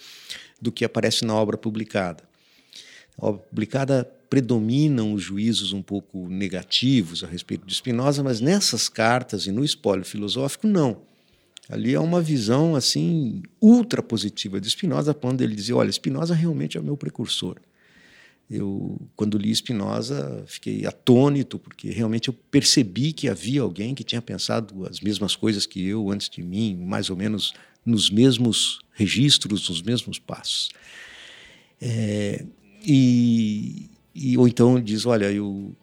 do que aparece na obra publicada. Publicada predominam os juízos um pouco negativos a respeito de Spinoza, mas nessas cartas e no espólio filosófico, não. Ali é uma visão assim ultra positiva de Spinoza, quando ele dizia: olha, Spinoza realmente é o meu precursor. Eu, quando li Spinoza, fiquei atônito, porque realmente eu percebi que havia alguém que tinha pensado as mesmas coisas que eu antes de mim, mais ou menos nos mesmos registros, nos mesmos passos. É, e, e, ou então diz: Olha, eu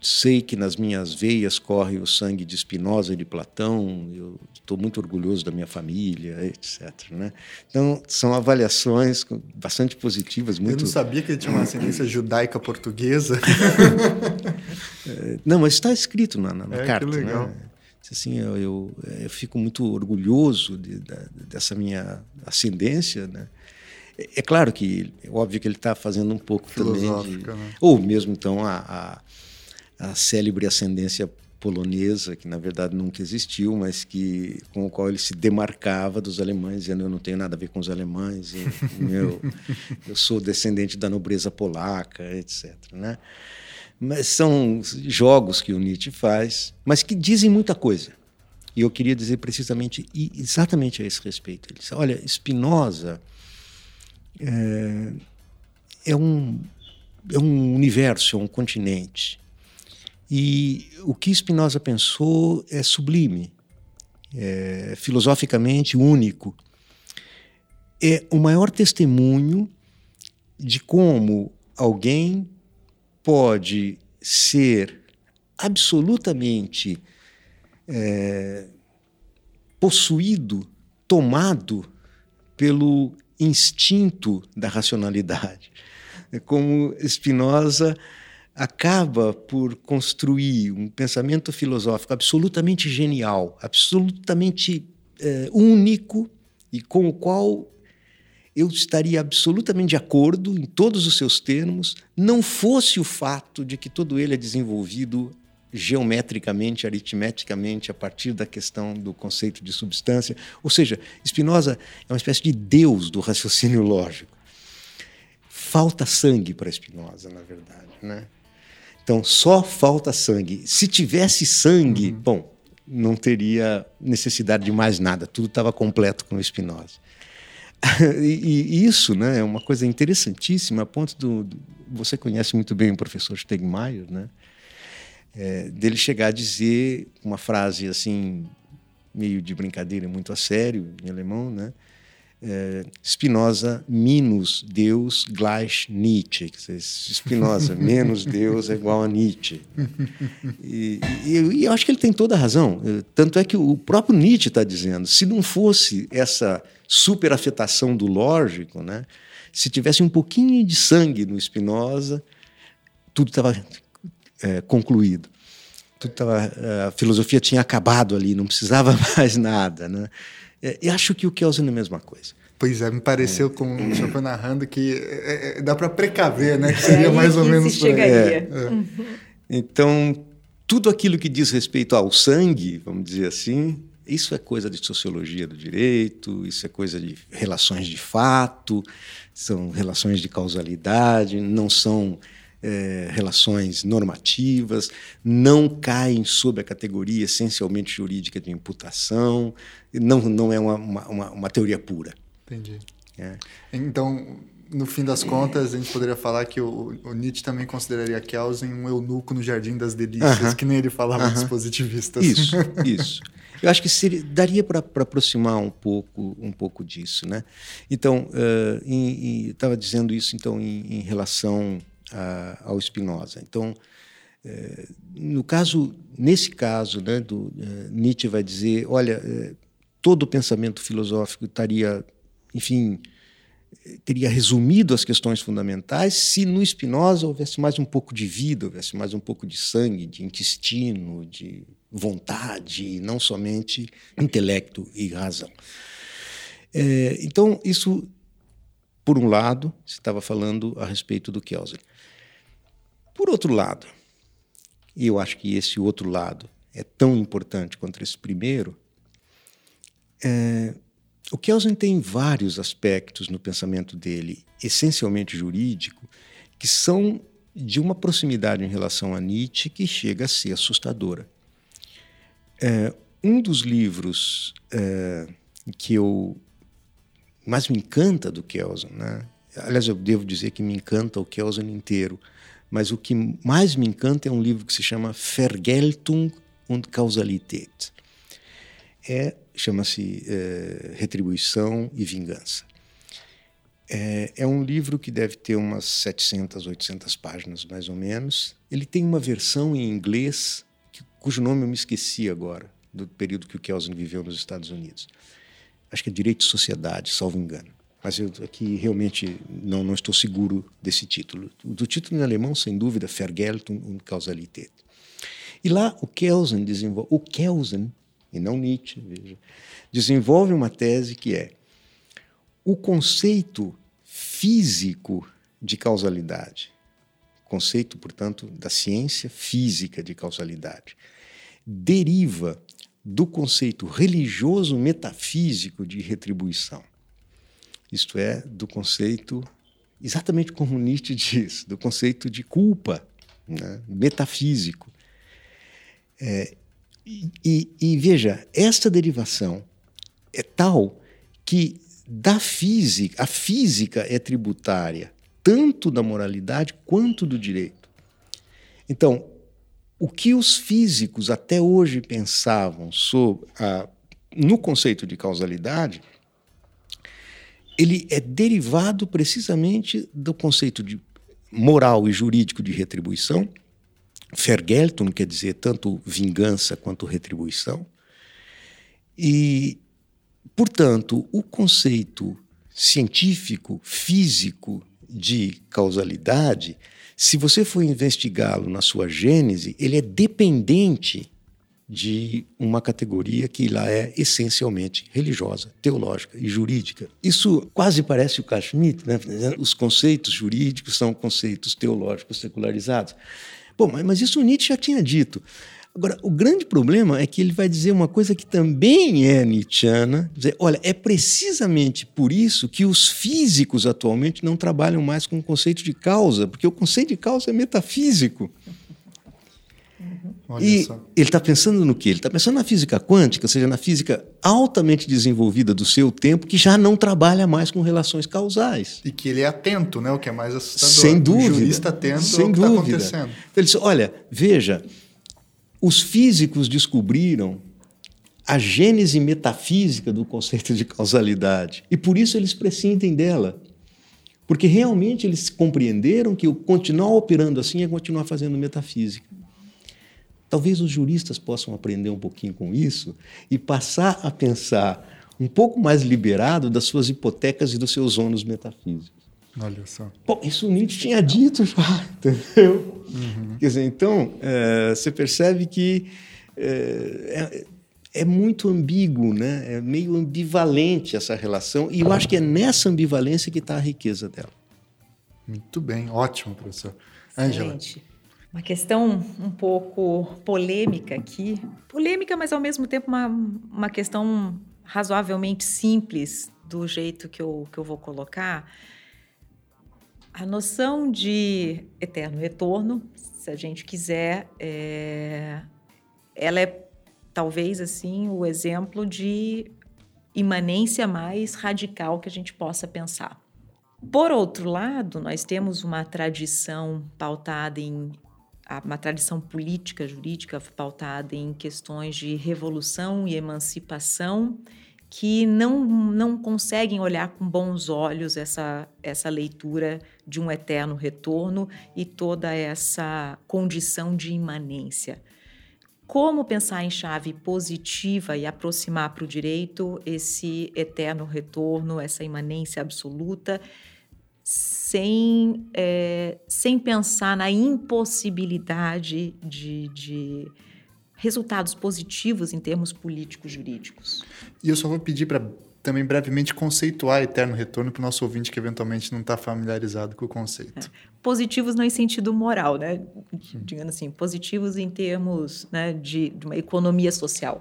sei que nas minhas veias corre o sangue de Spinoza e de Platão, eu estou muito orgulhoso da minha família, etc. Né? Então, são avaliações bastante positivas. Muito... Eu não sabia que ele tinha uma ascendência judaica portuguesa. É, não, mas está escrito na, na, na é, carta. Que legal. Né? Assim, eu, eu, eu, fico muito orgulhoso de, de, dessa minha ascendência, né? É claro que, é óbvio que ele está fazendo um pouco também de, né? ou mesmo então a, a, a, célebre ascendência polonesa que na verdade nunca existiu, mas que com o qual ele se demarcava dos alemães, dizendo eu não tenho nada a ver com os alemães, eu, eu sou descendente da nobreza polaca, etc. Né? Mas são jogos que o Nietzsche faz, mas que dizem muita coisa. E eu queria dizer precisamente exatamente a esse respeito. Ele diz, olha, Spinoza é, é, um, é um universo, é um continente. E o que Spinoza pensou é sublime, é filosoficamente único. É o maior testemunho de como alguém pode ser absolutamente é, possuído, tomado pelo instinto da racionalidade. É como Spinoza acaba por construir um pensamento filosófico absolutamente genial, absolutamente é, único e com o qual eu estaria absolutamente de acordo em todos os seus termos, não fosse o fato de que todo ele é desenvolvido geometricamente, aritmeticamente, a partir da questão do conceito de substância. Ou seja, Spinoza é uma espécie de deus do raciocínio lógico. Falta sangue para Spinoza, na verdade. Né? Então, só falta sangue. Se tivesse sangue, uhum. bom, não teria necessidade de mais nada, tudo estava completo com Spinoza. e, e, isso né, é uma coisa interessantíssima, a ponto do, do. Você conhece muito bem o professor Stegmaier, né? É, dele chegar a dizer uma frase assim, meio de brincadeira, muito a sério, em alemão, né? É, Spinoza minus Deus gleich Nietzsche. Spinoza menos Deus é igual a Nietzsche. E, e, e, eu acho que ele tem toda a razão. Tanto é que o próprio Nietzsche está dizendo: se não fosse essa superafetação do lógico, né, se tivesse um pouquinho de sangue no Spinoza, tudo estava é, concluído. Tudo tava, a filosofia tinha acabado ali, não precisava mais nada. Né? É, e acho que o Kelsen é a mesma coisa. Pois é, me pareceu, é. como o senhor foi narrando, que é, é, dá para precaver, né? Que seria mais ou menos se chegaria. Uhum. Então, tudo aquilo que diz respeito ao sangue, vamos dizer assim, isso é coisa de sociologia do direito, isso é coisa de relações de fato, são relações de causalidade, não são é, relações normativas, não caem sob a categoria essencialmente jurídica de imputação, não, não é uma, uma, uma teoria pura. Entendi. É. Então, no fim das contas, a gente poderia falar que o, o Nietzsche também consideraria Kelsen um eunuco no Jardim das Delícias, uh -huh. que nem ele falava uh -huh. dos positivistas. Isso, isso. Eu acho que seria, daria para aproximar um pouco, um pouco disso, né? Então, uh, estava dizendo isso então em, em relação a, ao Spinoza. Então, uh, no caso, nesse caso, né, do, uh, Nietzsche vai dizer, olha, todo o pensamento filosófico estaria, enfim, teria resumido as questões fundamentais se no Spinoza houvesse mais um pouco de vida, houvesse mais um pouco de sangue, de intestino, de vontade, não somente intelecto e razão. É, então, isso, por um lado, se estava falando a respeito do Kelsen. Por outro lado, e eu acho que esse outro lado é tão importante quanto esse primeiro, é, o Kelsen tem vários aspectos no pensamento dele, essencialmente jurídico, que são de uma proximidade em relação a Nietzsche que chega a ser assustadora. É, um dos livros é, que eu mais me encanta do Kelsen, né? aliás, eu devo dizer que me encanta o Kelsen inteiro, mas o que mais me encanta é um livro que se chama Vergeltung und Kausalität. É chama-se é, Retribuição e Vingança. É, é, um livro que deve ter umas 700, 800 páginas, mais ou menos. Ele tem uma versão em inglês, que, cujo nome eu me esqueci agora, do período que o Kelsen viveu nos Estados Unidos. Acho que é Direito e Sociedade, salvo engano. Mas eu aqui realmente não, não estou seguro desse título. Do título em alemão, sem dúvida, Vergeltung und Kausalität. E lá o Kelsen desenvolve. O Kelsen e não Nietzsche, veja, desenvolve uma tese que é o conceito físico de causalidade, conceito, portanto, da ciência física de causalidade, deriva do conceito religioso metafísico de retribuição. Isto é, do conceito, exatamente como Nietzsche diz, do conceito de culpa né, metafísico. É, e, e, veja, esta derivação é tal que da física, a física é tributária tanto da moralidade quanto do direito. Então, o que os físicos até hoje pensavam sobre a, no conceito de causalidade, ele é derivado precisamente do conceito de moral e jurídico de retribuição Vergeltung quer dizer tanto vingança quanto retribuição. E, portanto, o conceito científico, físico de causalidade, se você for investigá-lo na sua gênese, ele é dependente de uma categoria que lá é essencialmente religiosa, teológica e jurídica. Isso quase parece o Schmitt, né? Os conceitos jurídicos são conceitos teológicos secularizados. Bom, mas isso Nietzsche já tinha dito. Agora, o grande problema é que ele vai dizer uma coisa que também é nietzschiana, dizer, olha, é precisamente por isso que os físicos atualmente não trabalham mais com o conceito de causa, porque o conceito de causa é metafísico. Olha e só. ele está pensando no quê? Ele está pensando na física quântica, ou seja, na física altamente desenvolvida do seu tempo, que já não trabalha mais com relações causais. E que ele é atento, né? o que é mais assustador. Sem dúvida. O jurista atento Sem ao que está acontecendo. Então ele disse, olha, veja, os físicos descobriram a gênese metafísica do conceito de causalidade. E por isso eles prescindem dela. Porque realmente eles compreenderam que o continuar operando assim é continuar fazendo metafísica. Talvez os juristas possam aprender um pouquinho com isso e passar a pensar um pouco mais liberado das suas hipotecas e dos seus ônus metafísicos. Olha só. Bom, isso Nietzsche tinha dito já, entendeu? Uhum. Quer dizer, então, é, você percebe que é, é, é, muito ambíguo, né? é meio ambivalente essa relação, e eu acho que é nessa ambivalência que está a riqueza dela. Muito bem, ótimo, professor. Ângela. Uma questão um pouco polêmica aqui. Polêmica, mas ao mesmo tempo uma, uma questão razoavelmente simples do jeito que eu, que eu vou colocar. A noção de eterno retorno, se a gente quiser, é, ela é talvez assim o exemplo de imanência mais radical que a gente possa pensar. Por outro lado, nós temos uma tradição pautada em uma tradição política jurídica pautada em questões de revolução e emancipação que não, não conseguem olhar com bons olhos essa, essa leitura de um eterno retorno e toda essa condição de imanência. Como pensar em chave positiva e aproximar para o direito esse eterno retorno, essa imanência absoluta, sem, é, sem pensar na impossibilidade de, de resultados positivos em termos políticos jurídicos. E eu só vou pedir para também brevemente conceituar eterno retorno para o nosso ouvinte que eventualmente não está familiarizado com o conceito. É. Positivos não em sentido moral, né? Digamos assim, positivos em termos né, de, de uma economia social.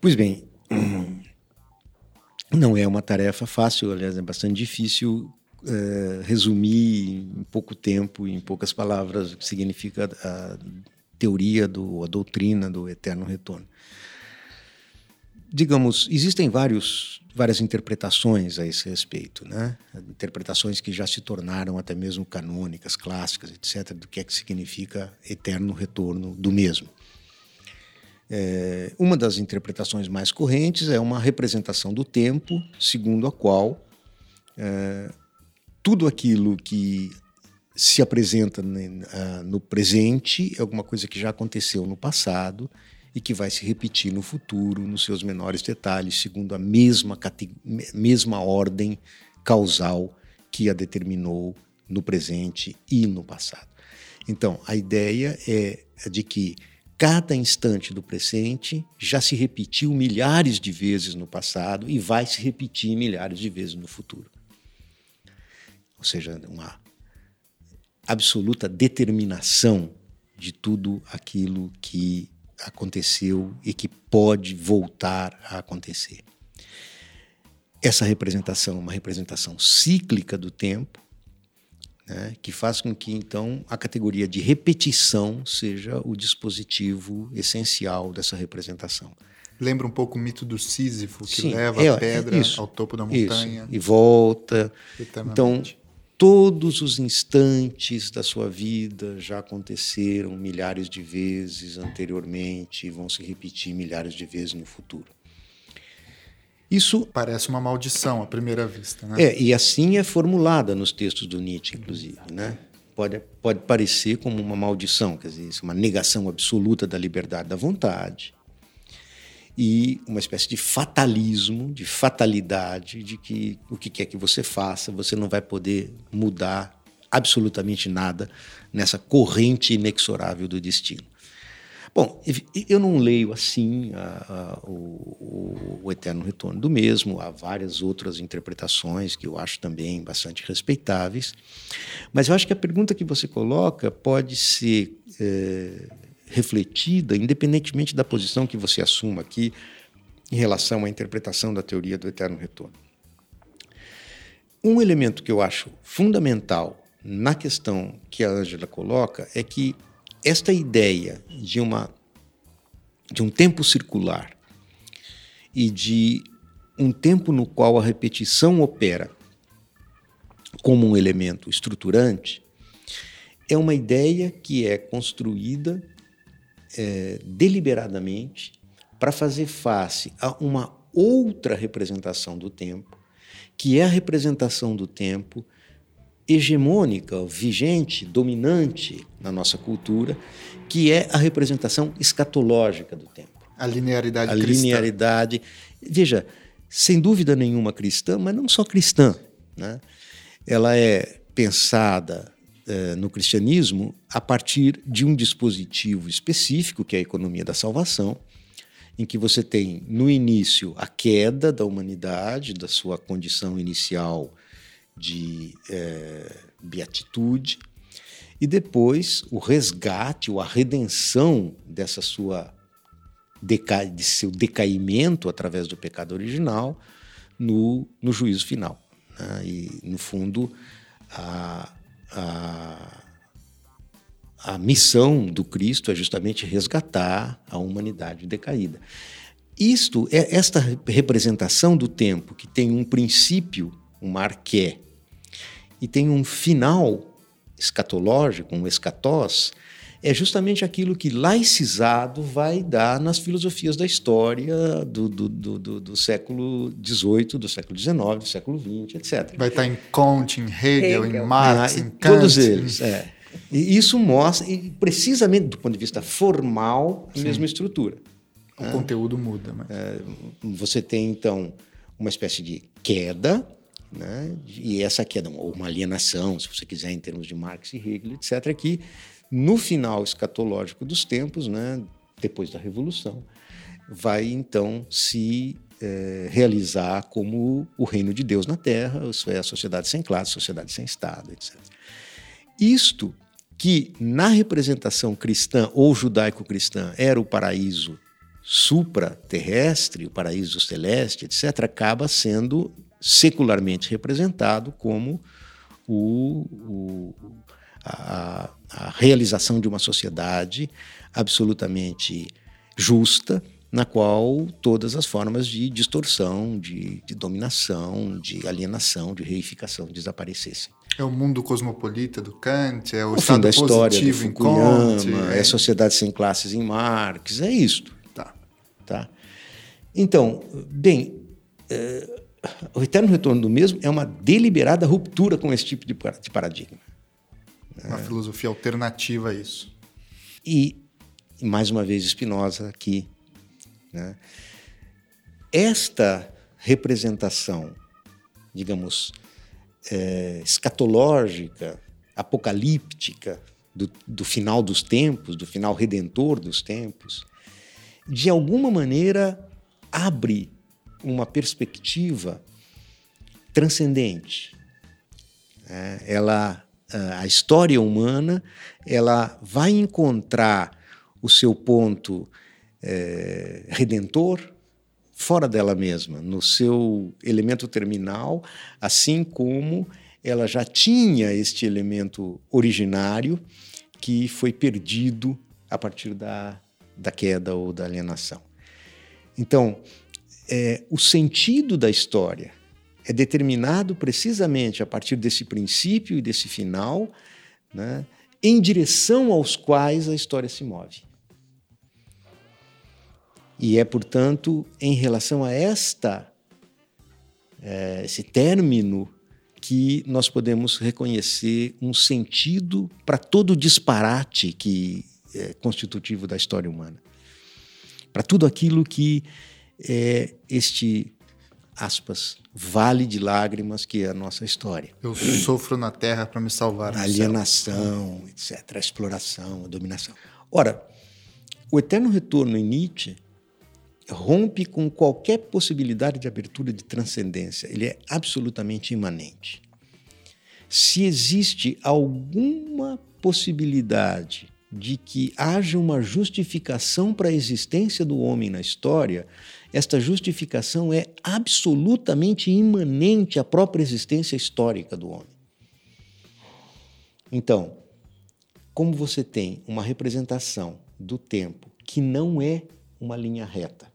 Pois bem, não é uma tarefa fácil, aliás, é bastante difícil é, resumir em pouco tempo, em poucas palavras, o que significa a teoria, do, a doutrina do eterno retorno. Digamos, existem vários, várias interpretações a esse respeito, né? interpretações que já se tornaram até mesmo canônicas, clássicas, etc., do que é que significa eterno retorno do mesmo. É, uma das interpretações mais correntes é uma representação do tempo, segundo a qual é, tudo aquilo que se apresenta no presente é alguma coisa que já aconteceu no passado e que vai se repetir no futuro, nos seus menores detalhes, segundo a mesma, mesma ordem causal que a determinou no presente e no passado. Então, a ideia é de que cada instante do presente já se repetiu milhares de vezes no passado e vai se repetir milhares de vezes no futuro. Ou seja, uma absoluta determinação de tudo aquilo que aconteceu e que pode voltar a acontecer. Essa representação é uma representação cíclica do tempo, né, que faz com que então a categoria de repetição seja o dispositivo essencial dessa representação. Lembra um pouco o mito do Sísifo, que Sim, leva é, a pedra isso, ao topo da montanha. Isso, e volta. Então, todos os instantes da sua vida já aconteceram milhares de vezes anteriormente e vão se repetir milhares de vezes no futuro. Isso parece uma maldição à primeira vista, né? É, e assim é formulada nos textos do Nietzsche, inclusive, né? Pode, pode parecer como uma maldição, quer dizer, uma negação absoluta da liberdade da vontade, e uma espécie de fatalismo, de fatalidade, de que o que quer que você faça, você não vai poder mudar absolutamente nada nessa corrente inexorável do destino. Bom, eu não leio assim a, a, o, o, Eterno Retorno do mesmo, há várias outras interpretações que eu acho também bastante respeitáveis, mas eu acho que a pergunta que você coloca pode ser é, refletida, independentemente da posição que você assuma aqui em relação à interpretação da teoria do eterno retorno. Um elemento que eu acho fundamental na questão que a Ângela coloca é que esta ideia de uma de um tempo circular e de um tempo no qual a repetição opera como um elemento estruturante é uma ideia que é construída é, deliberadamente para fazer face a uma outra representação do tempo, que é a representação do tempo hegemônica, vigente, dominante na nossa cultura, que é a representação escatológica do tempo. A linearidade A cristã. linearidade. Veja, sem dúvida nenhuma cristã, mas não só cristã. Né? Ela é pensada eh, no cristianismo a partir de um dispositivo específico, que é a economia da salvação, em que você tem, no início, a queda da humanidade, da sua condição inicial de é, beatitude, e depois o resgate ou a redenção dessa sua deca de seu decaimento através do pecado original no, no juízo final. Né? E, no fundo, a, a, a missão do Cristo é justamente resgatar a humanidade decaída. Isto é esta representação do tempo que tem um princípio, uma arqué, e tem um final escatológico, um escatós, é justamente aquilo que laicizado vai dar nas filosofias da história do, do, do, do século XVIII, do século XIX, do século XX, etc. Vai estar em Kant, em Hegel, Hegel. em Marx, ah, em Kant. Todos eles, é. E isso mostra, e precisamente do ponto de vista formal, a Sim. mesma estrutura. O né? conteúdo muda. Mas... É, você tem, então, uma espécie de queda, né? e essa queda, ou uma alienação, se você quiser, em termos de Marx e Hegel, etc., que no final escatológico dos tempos, né, depois da Revolução, vai então se é, realizar como o reino de Deus na Terra, isso é a sociedade sem classe, sociedade sem Estado, etc. Isto que na representação cristã ou judaico-cristã era o paraíso supraterrestre, o paraíso celeste, etc., acaba sendo secularmente representado como o, o a, a realização de uma sociedade absolutamente justa, na qual todas as formas de distorção, de, de, dominação, de alienação, de reificação desaparecessem. É o mundo cosmopolita do Kant, é o, o estado fim da história do Fukuyama, é... é sociedade sem classes em Marx, é isto. Tá. tá? Então, bem, é, o eterno retorno do mesmo é uma deliberada ruptura com esse tipo de paradigma. Uma é. filosofia alternativa a isso. E, mais uma vez, Spinoza aqui. Né? Esta representação, digamos, é, escatológica, apocalíptica do, do final dos tempos, do final redentor dos tempos, de alguma maneira abre uma perspectiva transcendente. É, ela a história humana ela vai encontrar o seu ponto é, redentor fora dela mesma, no seu elemento terminal, assim como ela já tinha este elemento originário que foi perdido a partir da, da queda ou da alienação. Então, é, o sentido da história é determinado precisamente a partir desse princípio e desse final, né, em direção aos quais a história se move. E é, portanto, em relação a esta é, esse término que nós podemos reconhecer um sentido para todo o disparate que é constitutivo da história humana, para tudo aquilo que é este aspas, vale de lágrimas que é a nossa história. Eu sofro na terra para me salvar. A alienação, etc., a exploração, a dominação. Ora, o eterno retorno em Nietzsche rompe com qualquer possibilidade de abertura de transcendência. Ele é absolutamente imanente. Se existe alguma possibilidade de que haja uma justificação para a existência do homem na história, esta justificação é absolutamente imanente à própria existência histórica do homem. Então, como você tem uma representação do tempo que não é uma linha reta,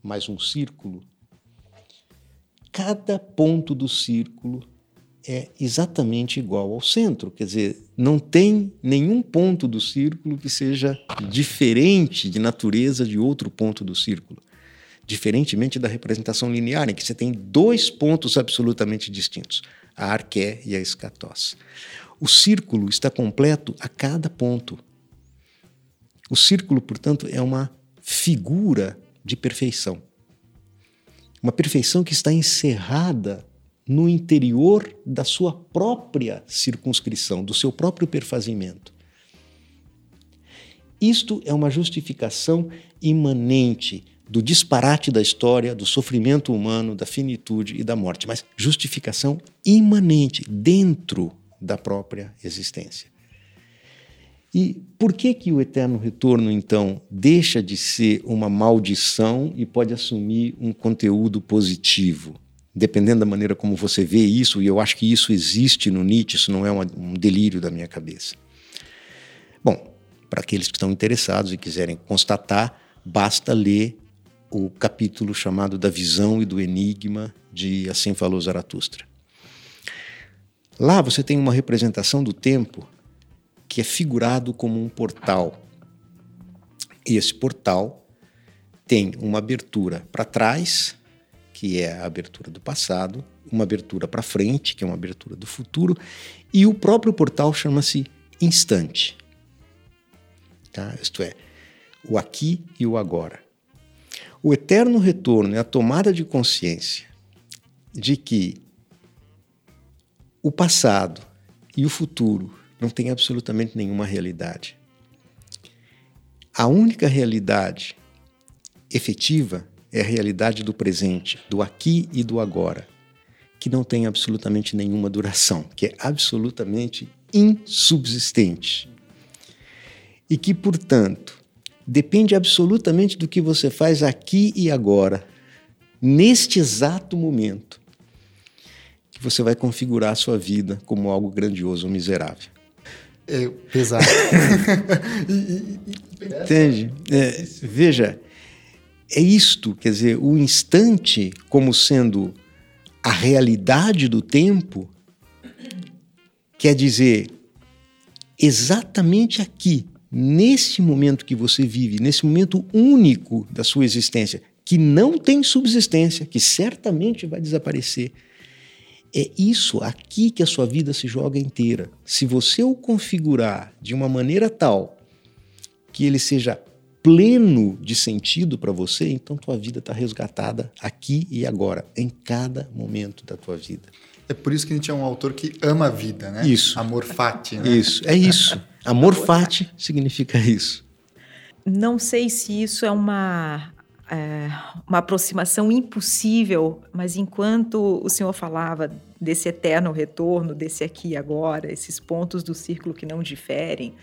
mas um círculo, cada ponto do círculo é exatamente igual ao centro. Quer dizer, não tem nenhum ponto do círculo que seja diferente de natureza de outro ponto do círculo diferentemente da representação linear, em que você tem dois pontos absolutamente distintos, a arqué e a escatós. O círculo está completo a cada ponto. O círculo, portanto, é uma figura de perfeição. Uma perfeição que está encerrada no interior da sua própria circunscrição, do seu próprio perfazimento. Isto é uma justificação imanente do disparate da história, do sofrimento humano, da finitude e da morte, mas justificação imanente dentro da própria existência. E por que que o eterno retorno então deixa de ser uma maldição e pode assumir um conteúdo positivo? Dependendo da maneira como você vê isso, e eu acho que isso existe no Nietzsche, isso não é um delírio da minha cabeça. Bom, para aqueles que estão interessados e quiserem constatar, basta ler o capítulo chamado Da Visão e do Enigma de Assim Falou Zaratustra. Lá você tem uma representação do tempo que é figurado como um portal. E esse portal tem uma abertura para trás, que é a abertura do passado, uma abertura para frente, que é uma abertura do futuro, e o próprio portal chama-se instante. Tá? Isto é, o aqui e o agora. O eterno retorno é a tomada de consciência de que o passado e o futuro não têm absolutamente nenhuma realidade. A única realidade efetiva é a realidade do presente, do aqui e do agora, que não tem absolutamente nenhuma duração, que é absolutamente insubsistente. E que, portanto, depende absolutamente do que você faz aqui e agora, neste exato momento, que você vai configurar a sua vida como algo grandioso ou miserável. É pesado. Entende? É, veja, é isto, quer dizer, o instante como sendo a realidade do tempo, quer dizer, exatamente aqui, nesse momento que você vive, nesse momento único da sua existência, que não tem subsistência, que certamente vai desaparecer. É isso aqui que a sua vida se joga inteira. Se você o configurar de uma maneira tal que ele seja pleno de sentido para você, então tua vida está resgatada aqui e agora, em cada momento da tua vida. É por isso que a gente é um autor que ama a vida, né? Isso. Amor fati, né? Isso, é isso. Amor fati significa isso. Não sei se isso é uma, é, uma aproximação impossível, mas enquanto o senhor falava desse eterno retorno, desse aqui e agora, esses pontos do círculo que não diferem,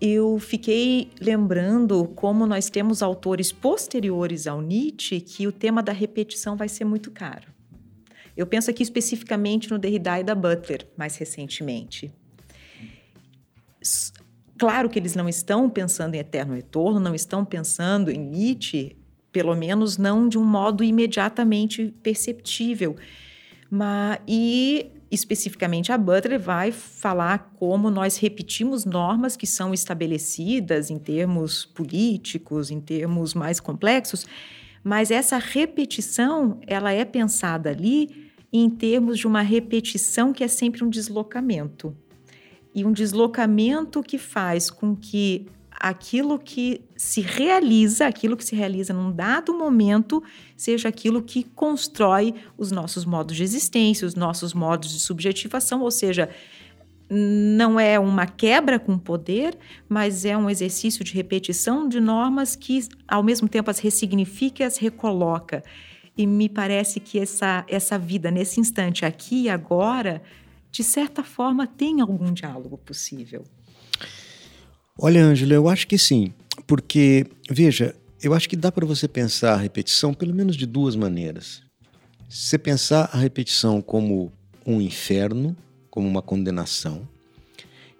eu fiquei lembrando como nós temos autores posteriores ao Nietzsche que o tema da repetição vai ser muito caro. Eu penso aqui especificamente no Derrida e da Butler, mais recentemente. Claro que eles não estão pensando em eterno retorno, não estão pensando em Nietzsche, pelo menos não de um modo imediatamente perceptível. Mas, e especificamente a Butler vai falar como nós repetimos normas que são estabelecidas em termos políticos, em termos mais complexos, mas essa repetição, ela é pensada ali em termos de uma repetição que é sempre um deslocamento. E um deslocamento que faz com que aquilo que se realiza, aquilo que se realiza num dado momento, seja aquilo que constrói os nossos modos de existência, os nossos modos de subjetivação, ou seja, não é uma quebra com poder, mas é um exercício de repetição de normas que, ao mesmo tempo, as ressignifica e as recoloca. E me parece que essa, essa vida, nesse instante, aqui e agora, de certa forma, tem algum diálogo possível. Olha, Ângela, eu acho que sim. Porque, veja, eu acho que dá para você pensar a repetição pelo menos de duas maneiras. Você pensar a repetição como um inferno, como uma condenação,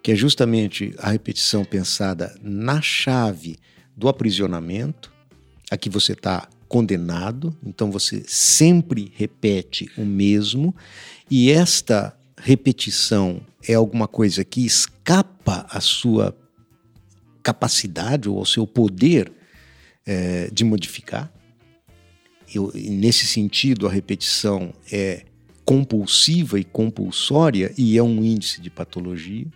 que é justamente a repetição pensada na chave do aprisionamento, a que você está condenado, então você sempre repete o mesmo, e esta repetição é alguma coisa que escapa à sua capacidade ou ao seu poder é, de modificar. Eu, nesse sentido, a repetição é compulsiva e compulsória e é um índice de patologia.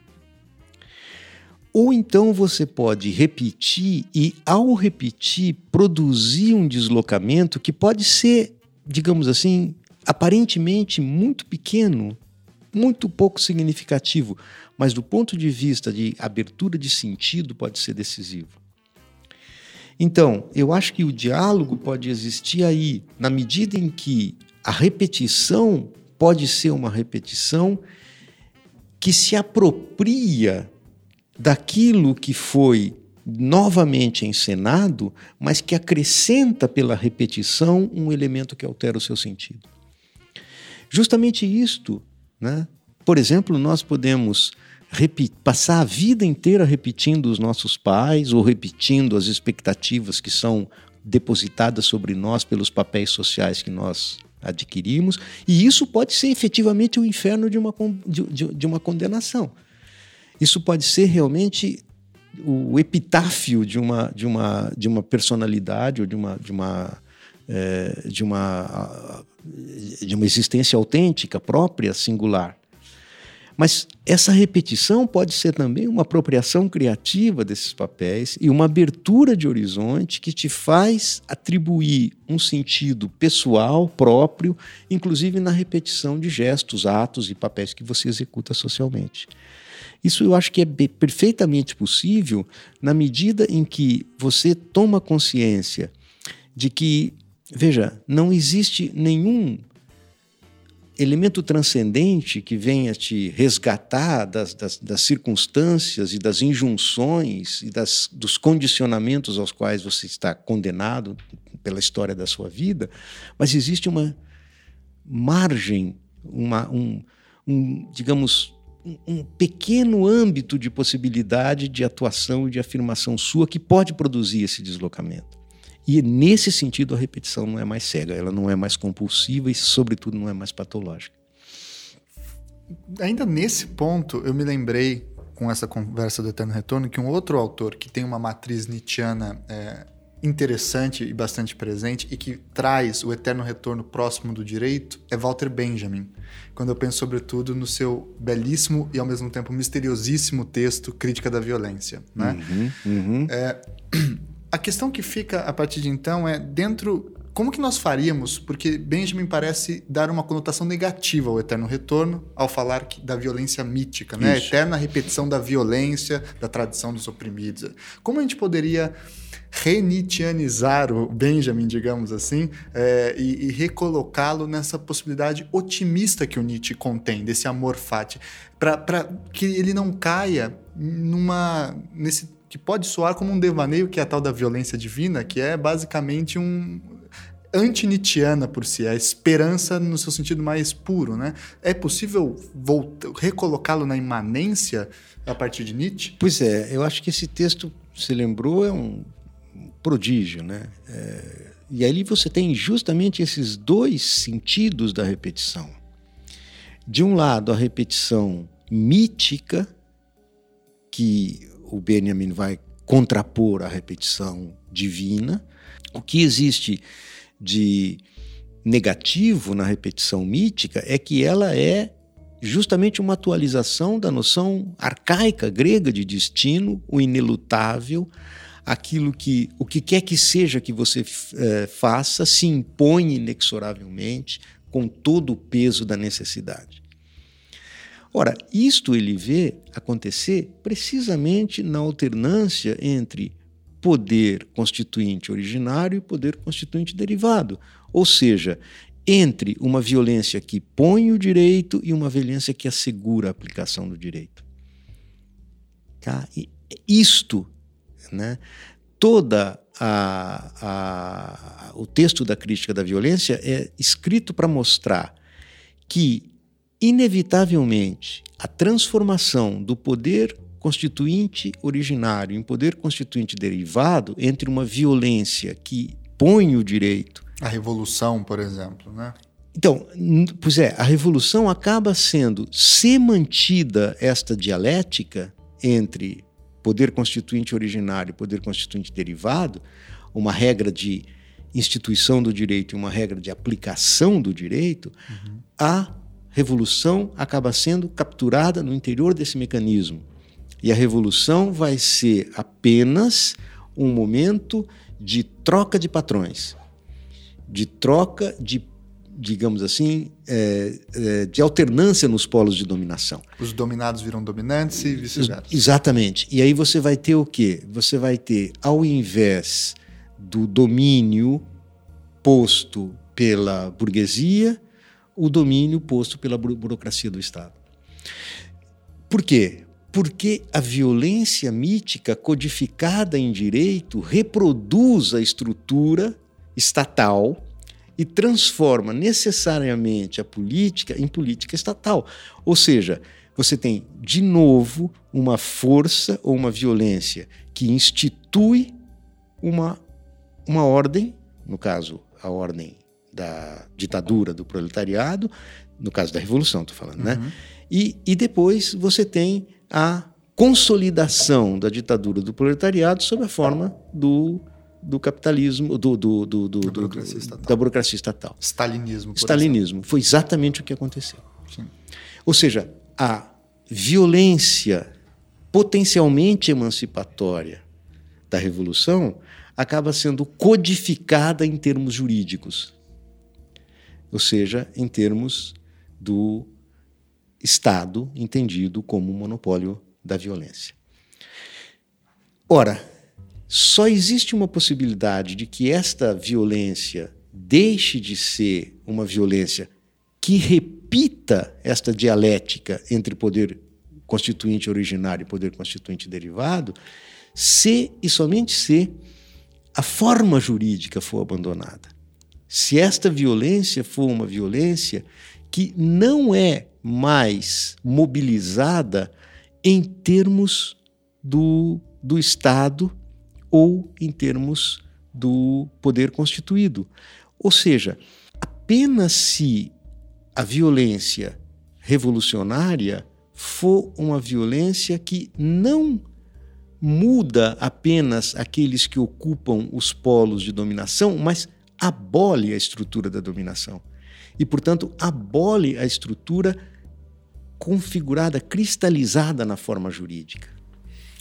Ou então você pode repetir e, ao repetir, produzir um deslocamento que pode ser, digamos assim, aparentemente muito pequeno, muito pouco significativo, mas do ponto de vista de abertura de sentido pode ser decisivo. Então, eu acho que o diálogo pode existir aí, na medida em que a repetição pode ser uma repetição que se apropria daquilo que foi novamente encenado, mas que acrescenta pela repetição um elemento que altera o seu sentido. Justamente isto, né? Por exemplo, nós podemos passar a vida inteira repetindo os nossos pais ou repetindo as expectativas que são depositadas sobre nós pelos papéis sociais que nós adquirimos, e isso pode ser efetivamente o inferno de uma, de, de, uma condenação. Isso pode ser realmente o epitáfio de uma, de uma, de uma personalidade ou de uma, de uma, é, de uma, de uma existência autêntica, própria, singular. Mas essa repetição pode ser também uma apropriação criativa desses papéis e uma abertura de horizonte que te faz atribuir um sentido pessoal, próprio, inclusive na repetição de gestos, atos e papéis que você executa socialmente. Isso eu acho que é perfeitamente possível na medida em que você toma consciência de que, veja, não existe nenhum elemento transcendente que venha te resgatar das, das, das circunstâncias e das injunções e das, dos condicionamentos aos quais você está condenado pela história da sua vida, mas existe uma margem, uma, um, um digamos, um, um pequeno âmbito de possibilidade de atuação e de afirmação sua que pode produzir esse deslocamento. E nesse sentido a repetição não é mais cega, ela não é mais compulsiva e, sobretudo, não é mais patológica. Ainda nesse ponto, eu me lembrei com essa conversa do Eterno Retorno que um outro autor que tem uma matriz nietzschiana é, interessante e bastante presente e que traz o eterno retorno próximo do direito é Walter Benjamin. Quando eu penso sobretudo no seu belíssimo e ao mesmo tempo misteriosíssimo texto Crítica da Violência, né? Uhum, uhum. É, a questão que fica a partir de então é dentro como que nós faríamos? Porque Benjamin parece dar uma conotação negativa ao eterno retorno ao falar da violência mítica, né? A eterna repetição da violência, da tradição dos oprimidos. Como a gente poderia renitianizar o Benjamin, digamos assim, é, e, e recolocá-lo nessa possibilidade otimista que o Nietzsche contém, desse amor fati, para que ele não caia numa nesse que pode soar como um devaneio, que é a tal da violência divina, que é basicamente um anti-Nietzscheana por si, a esperança no seu sentido mais puro, né? É possível recolocá-lo na imanência a partir de Nietzsche? Pois é, eu acho que esse texto, se lembrou, é um prodígio, né? É, e ali você tem justamente esses dois sentidos da repetição. De um lado, a repetição mítica, que o Benjamin vai contrapor à repetição divina. O que existe de negativo na repetição mítica é que ela é justamente uma atualização da noção arcaica grega de destino, o inelutável, aquilo que o que quer que seja que você é, faça se impõe inexoravelmente com todo o peso da necessidade. Ora, isto ele vê acontecer precisamente na alternância entre poder constituinte originário e poder constituinte derivado, ou seja, entre uma violência que põe o direito e uma violência que assegura a aplicação do direito. Tá? E isto, né, toda a, a, o texto da crítica da violência é escrito para mostrar que inevitavelmente, a transformação do poder constituinte originário em poder constituinte derivado entre uma violência que põe o direito. A revolução, por exemplo, né? Então, pois é, a revolução acaba sendo, se mantida esta dialética entre poder constituinte originário e poder constituinte derivado, uma regra de instituição do direito e uma regra de aplicação do direito, uhum. a revolução acaba sendo capturada no interior desse mecanismo. E a revolução vai ser apenas um momento de troca de patrões, de troca de, digamos assim, é, é, de alternância nos polos de dominação. Os dominados viram dominantes e vice-versa. Exatamente. E aí você vai ter o quê? Você vai ter, ao invés do domínio posto pela burguesia, o domínio posto pela burocracia do Estado. Por quê? Porque a violência mítica codificada em direito reproduz a estrutura estatal e transforma necessariamente a política em política estatal. Ou seja, você tem, de novo, uma força ou uma violência que institui uma, uma ordem, no caso, a ordem da ditadura do proletariado, no caso da Revolução, estou falando, né? uhum. né? E, e depois você tem a consolidação da ditadura do proletariado sob a forma do, do capitalismo, do, do, do, do, burocracia da burocracia estatal. Stalinismo. Stalinismo. Exemplo. Foi exatamente o que aconteceu. Sim. Ou seja, a violência potencialmente emancipatória da Revolução acaba sendo codificada em termos jurídicos, ou seja, em termos do Estado entendido como monopólio da violência. Ora, só existe uma possibilidade de que esta violência deixe de ser uma violência que repita esta dialética entre poder constituinte originário e poder constituinte derivado, se e somente se a forma jurídica for abandonada. Se esta violência for uma violência que não é mais mobilizada em termos do, do Estado ou em termos do poder constituído. Ou seja, apenas se a violência revolucionária for uma violência que não muda apenas aqueles que ocupam os polos de dominação, mas abole a estrutura da dominação. E, portanto, abole a estrutura configurada, cristalizada na forma jurídica.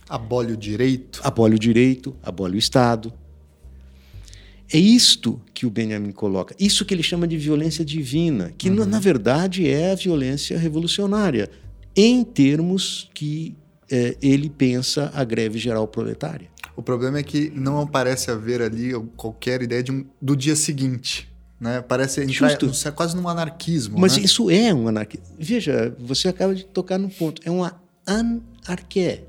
Abole o direito. Abole o direito, abole o Estado. É isto que o Benjamin coloca, isso que ele chama de violência divina, que uhum. na verdade é a violência revolucionária, em termos que é, ele pensa a greve geral proletária. O problema é que não parece haver ali qualquer ideia um, do dia seguinte. Né? Parece entrar, Justo. é quase num anarquismo. Mas né? isso é um anarquismo. Veja, você acaba de tocar no ponto. É uma anarquia.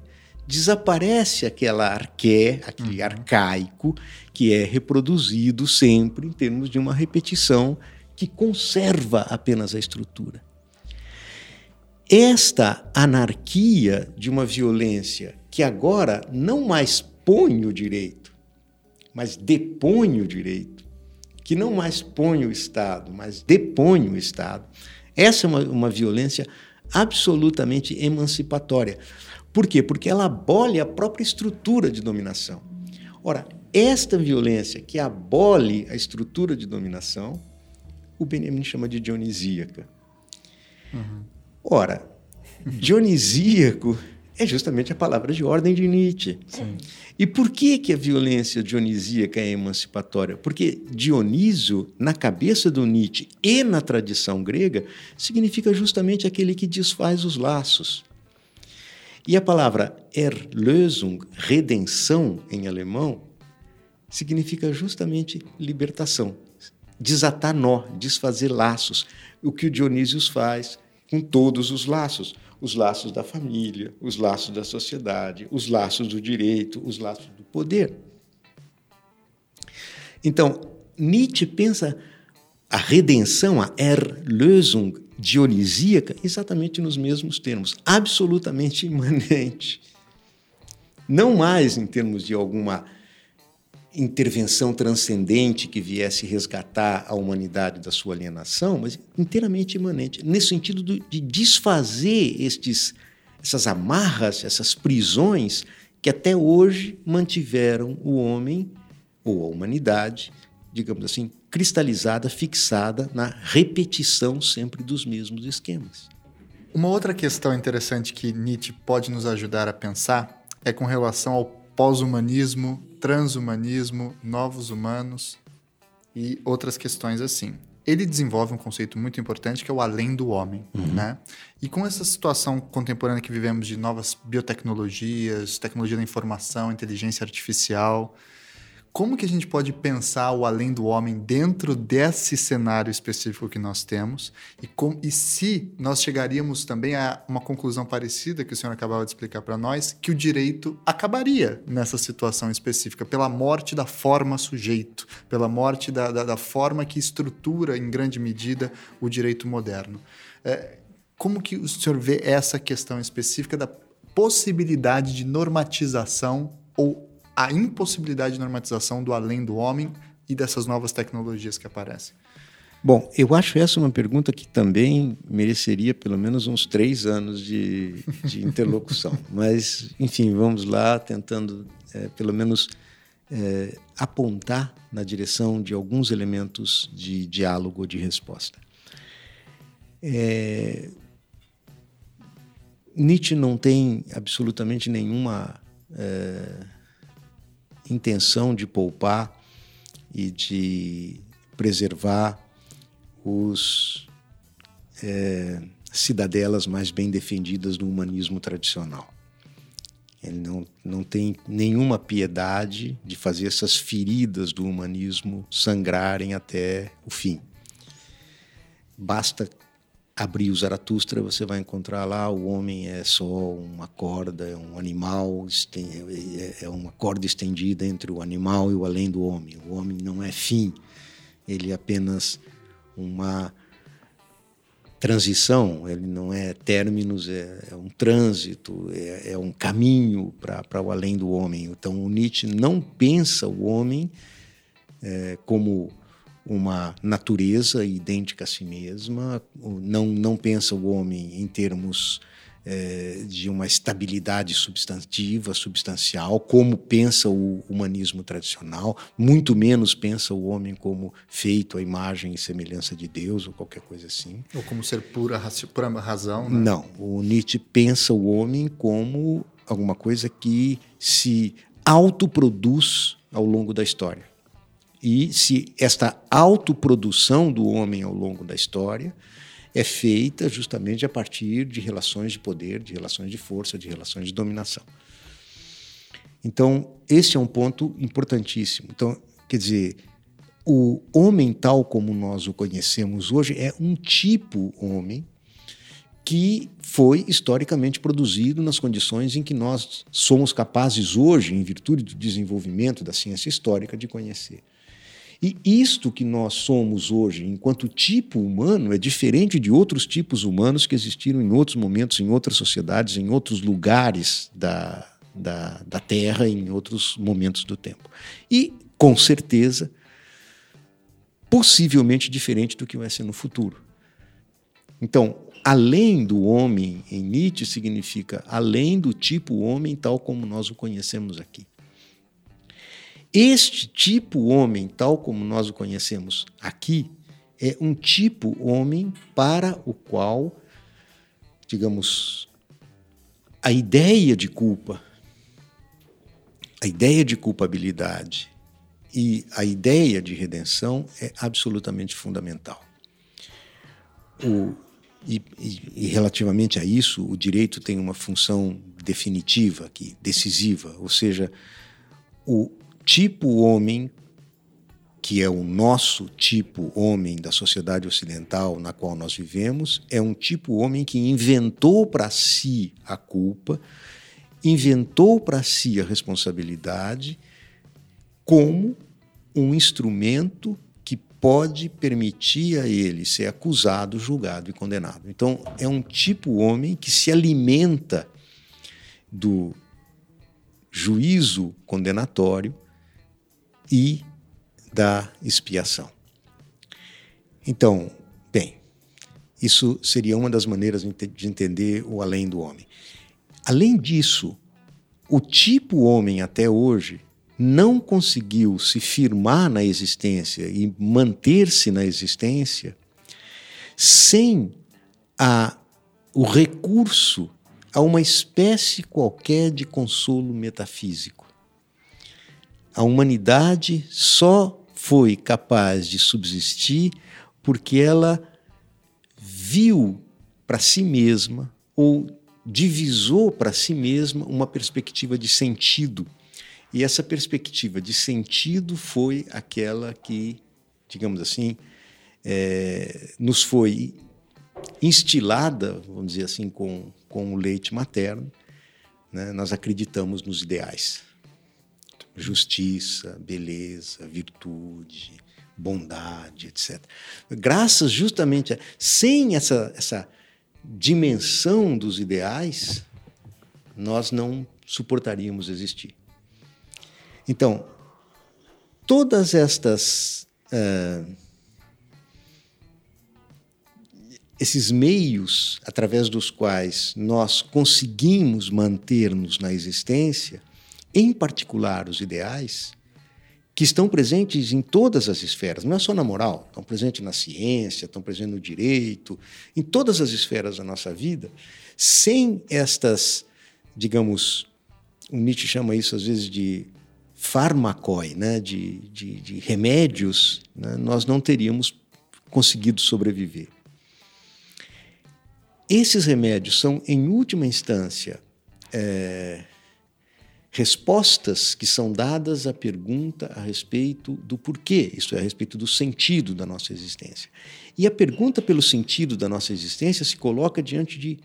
Desaparece aquela arqué, aquele uhum. arcaico, que é reproduzido sempre em termos de uma repetição que conserva apenas a estrutura. Esta anarquia de uma violência que agora não mais põe o direito, mas depõe o direito, que não mais põe o Estado, mas depõe o Estado. Essa é uma, uma violência absolutamente emancipatória. Por quê? Porque ela abole a própria estrutura de dominação. Ora, esta violência que abole a estrutura de dominação, o Benjamin chama de dionisíaca. Uhum. Ora, dionisíaco é justamente a palavra de ordem de Nietzsche. Sim. E por que, que a violência dionisíaca é emancipatória? Porque Dionísio, na cabeça do Nietzsche e na tradição grega, significa justamente aquele que desfaz os laços. E a palavra Erlösung, redenção em alemão, significa justamente libertação, desatar nó, desfazer laços, o que o Dionísio faz com todos os laços os laços da família, os laços da sociedade, os laços do direito, os laços do poder. Então, Nietzsche pensa a redenção, a Erlösung dionisíaca, exatamente nos mesmos termos, absolutamente imanente. Não mais em termos de alguma intervenção transcendente que viesse resgatar a humanidade da sua alienação, mas inteiramente imanente, nesse sentido de desfazer estes, essas amarras, essas prisões que até hoje mantiveram o homem ou a humanidade, digamos assim, cristalizada, fixada na repetição sempre dos mesmos esquemas. Uma outra questão interessante que Nietzsche pode nos ajudar a pensar é com relação ao pós-humanismo transhumanismo, novos humanos e outras questões assim. Ele desenvolve um conceito muito importante que é o além do homem, uhum. né? E com essa situação contemporânea que vivemos de novas biotecnologias, tecnologia da informação, inteligência artificial, como que a gente pode pensar o além do homem dentro desse cenário específico que nós temos e, com, e se nós chegaríamos também a uma conclusão parecida que o senhor acabava de explicar para nós, que o direito acabaria nessa situação específica pela morte da forma sujeito, pela morte da, da, da forma que estrutura em grande medida o direito moderno. É, como que o senhor vê essa questão específica da possibilidade de normatização ou a impossibilidade de normatização do além do homem e dessas novas tecnologias que aparecem. Bom, eu acho essa uma pergunta que também mereceria pelo menos uns três anos de, de interlocução. Mas, enfim, vamos lá, tentando é, pelo menos é, apontar na direção de alguns elementos de diálogo ou de resposta. É, Nietzsche não tem absolutamente nenhuma é, intenção de poupar e de preservar os é, cidadelas mais bem defendidas do humanismo tradicional. Ele não, não tem nenhuma piedade de fazer essas feridas do humanismo sangrarem até o fim. Basta abrir o Zaratustra, você vai encontrar lá o homem é só uma corda, é um animal, é, é uma corda estendida entre o animal e o além do homem. O homem não é fim, ele é apenas uma transição, ele não é términos, é, é um trânsito, é, é um caminho para o além do homem. Então, o Nietzsche não pensa o homem é, como uma natureza idêntica a si mesma, não, não pensa o homem em termos é, de uma estabilidade substantiva, substancial, como pensa o humanismo tradicional, muito menos pensa o homem como feito à imagem e semelhança de Deus ou qualquer coisa assim. Ou como ser pura, pura razão. Né? Não, o Nietzsche pensa o homem como alguma coisa que se autoproduz ao longo da história. E se esta autoprodução do homem ao longo da história é feita justamente a partir de relações de poder, de relações de força, de relações de dominação. Então, esse é um ponto importantíssimo. Então, quer dizer, o homem tal como nós o conhecemos hoje é um tipo homem que foi historicamente produzido nas condições em que nós somos capazes hoje, em virtude do desenvolvimento da ciência histórica, de conhecer. E isto que nós somos hoje, enquanto tipo humano, é diferente de outros tipos humanos que existiram em outros momentos, em outras sociedades, em outros lugares da, da, da Terra, em outros momentos do tempo. E, com certeza, possivelmente diferente do que vai ser no futuro. Então, além do homem em Nietzsche significa além do tipo homem tal como nós o conhecemos aqui. Este tipo homem, tal como nós o conhecemos aqui, é um tipo homem para o qual, digamos, a ideia de culpa, a ideia de culpabilidade e a ideia de redenção é absolutamente fundamental. O, e, e, relativamente a isso, o direito tem uma função definitiva aqui, decisiva, ou seja, o, tipo homem, que é o nosso tipo homem da sociedade ocidental na qual nós vivemos, é um tipo homem que inventou para si a culpa, inventou para si a responsabilidade como um instrumento que pode permitir a ele ser acusado, julgado e condenado. Então, é um tipo homem que se alimenta do juízo condenatório e da expiação. Então, bem, isso seria uma das maneiras de entender o além do homem. Além disso, o tipo homem até hoje não conseguiu se firmar na existência e manter-se na existência sem a, o recurso a uma espécie qualquer de consolo metafísico. A humanidade só foi capaz de subsistir porque ela viu para si mesma ou divisou para si mesma uma perspectiva de sentido. E essa perspectiva de sentido foi aquela que, digamos assim, é, nos foi instilada, vamos dizer assim, com, com o leite materno. Né? Nós acreditamos nos ideais justiça, beleza, virtude, bondade, etc. Graças justamente a, sem essa, essa dimensão dos ideais, nós não suportaríamos existir. Então, todas estas uh, esses meios através dos quais nós conseguimos manter-nos na existência, em particular os ideais, que estão presentes em todas as esferas, não é só na moral, estão presentes na ciência, estão presentes no direito, em todas as esferas da nossa vida, sem estas, digamos, o Nietzsche chama isso às vezes de farmacoi, né, de, de, de remédios, né, nós não teríamos conseguido sobreviver. Esses remédios são, em última instância, é, respostas que são dadas à pergunta a respeito do porquê, isto é, a respeito do sentido da nossa existência. E a pergunta pelo sentido da nossa existência se coloca diante de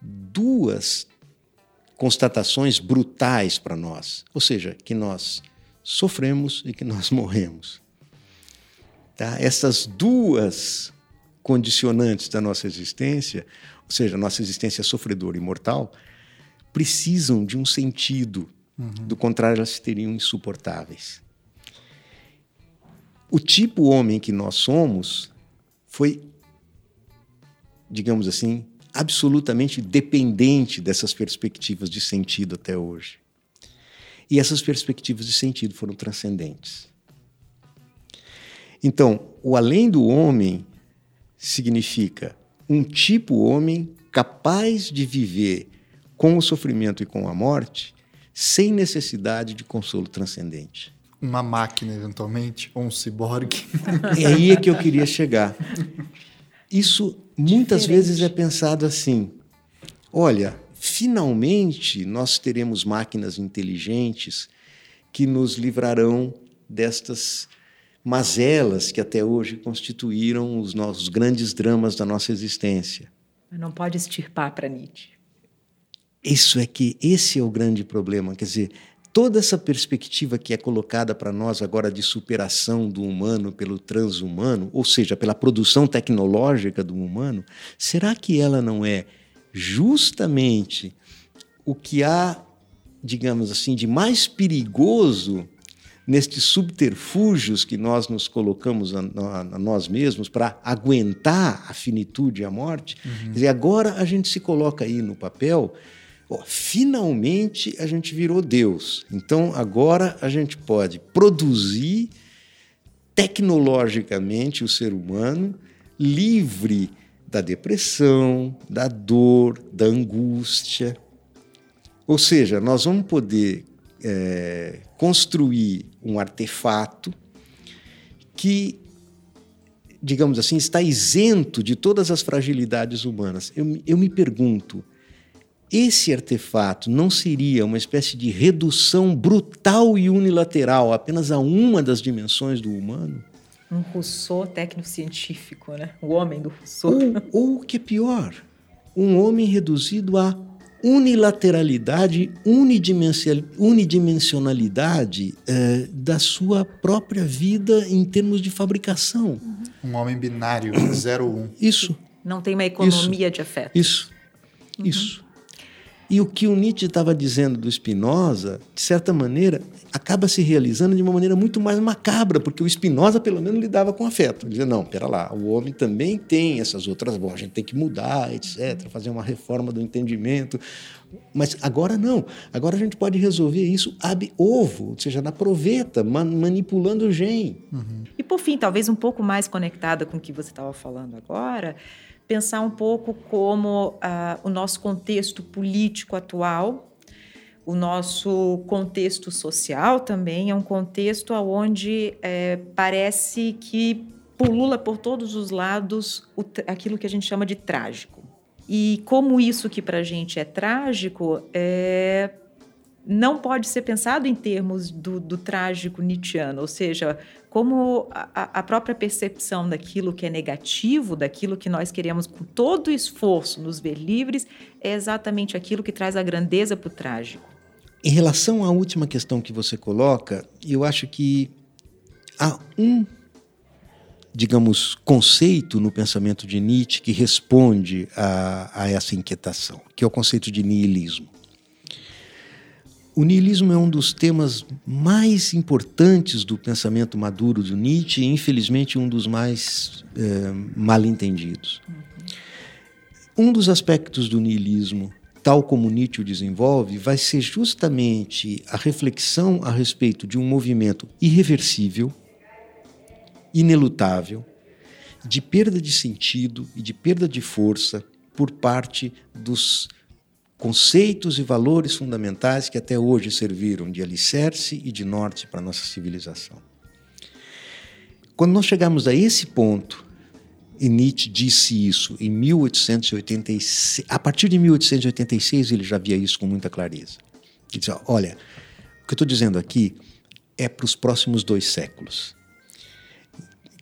duas constatações brutais para nós, ou seja, que nós sofremos e que nós morremos. Tá? Essas duas condicionantes da nossa existência, ou seja, nossa existência sofredora e mortal, precisam de um sentido Uhum. Do contrário, elas seriam insuportáveis. O tipo homem que nós somos foi, digamos assim, absolutamente dependente dessas perspectivas de sentido até hoje. E essas perspectivas de sentido foram transcendentes. Então, o além do homem significa um tipo homem capaz de viver com o sofrimento e com a morte sem necessidade de consolo transcendente. Uma máquina, eventualmente, ou um ciborgue. É aí é que eu queria chegar. Isso muitas Diferente. vezes é pensado assim: olha, finalmente nós teremos máquinas inteligentes que nos livrarão destas mazelas que até hoje constituíram os nossos grandes dramas da nossa existência. Mas não pode extirpar para Nietzsche. Isso é que esse é o grande problema, quer dizer, toda essa perspectiva que é colocada para nós agora de superação do humano pelo transhumano, ou seja, pela produção tecnológica do humano, será que ela não é justamente o que há, digamos assim, de mais perigoso nestes subterfúgios que nós nos colocamos a, a, a nós mesmos para aguentar a finitude e a morte? Uhum. Quer dizer, agora a gente se coloca aí no papel finalmente a gente virou Deus. Então agora a gente pode produzir tecnologicamente o ser humano livre da depressão, da dor, da angústia. Ou seja, nós vamos poder é, construir um artefato que, digamos assim, está isento de todas as fragilidades humanas. Eu, eu me pergunto, esse artefato não seria uma espécie de redução brutal e unilateral apenas a uma das dimensões do humano? Um Rousseau técnico-científico, né? O homem do Rousseau. Ou, o que é pior, um homem reduzido a unilateralidade, unidimensionalidade eh, da sua própria vida em termos de fabricação. Um homem binário, zero um. Isso. Não tem uma economia isso, de afeto. Isso. Uhum. Isso. E o que o Nietzsche estava dizendo do Spinoza, de certa maneira, acaba se realizando de uma maneira muito mais macabra, porque o Spinoza, pelo menos, lidava com afeto. Ele dizia, não, pera lá, o homem também tem essas outras... Bom, a gente tem que mudar, etc., fazer uma reforma do entendimento. Mas agora não. Agora a gente pode resolver isso ab ovo, ou seja, na proveta, man manipulando o gen. Uhum. E, por fim, talvez um pouco mais conectada com o que você estava falando agora pensar um pouco como ah, o nosso contexto político atual, o nosso contexto social também é um contexto onde é, parece que pulula por todos os lados o, aquilo que a gente chama de trágico. E como isso que para a gente é trágico é, não pode ser pensado em termos do, do trágico nietzschiano, ou seja, como a, a, própria percepção daquilo que é negativo, daquilo que nós queremos com todo o esforço nos ver livres, é exatamente aquilo que traz a grandeza para o trágico. Em relação à última questão que você coloca, eu acho que há um, digamos, conceito no pensamento de Nietzsche que responde a, a essa inquietação, que é o conceito de niilismo. O niilismo é um dos temas mais importantes do pensamento maduro do Nietzsche e, infelizmente, um dos mais é, mal entendidos. Um dos aspectos do niilismo, tal como Nietzsche o desenvolve, vai ser justamente a reflexão a respeito de um movimento irreversível, inelutável, de perda de sentido e de perda de força por parte dos conceitos e valores fundamentais que até hoje serviram de alicerce e de norte para a nossa civilização. Quando nós chegamos a esse ponto, e Nietzsche disse isso em 1886, a partir de 1886 ele já via isso com muita clareza. Ele disse: olha, o que eu estou dizendo aqui é para os próximos dois séculos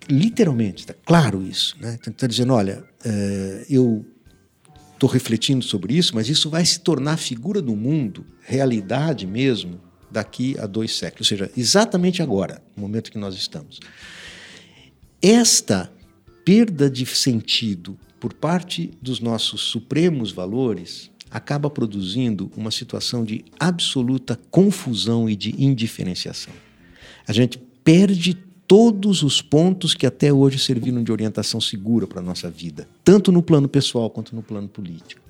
literalmente, está claro isso. Né? Está então, dizendo, olha, é, eu estou refletindo sobre isso, mas isso vai se tornar figura do mundo, realidade mesmo, daqui a dois séculos, ou seja, exatamente agora, no momento que nós estamos. Esta perda de sentido por parte dos nossos supremos valores acaba produzindo uma situação de absoluta confusão e de indiferenciação. A gente perde todos os pontos que até hoje serviram de orientação segura para a nossa vida, tanto no plano pessoal quanto no plano político.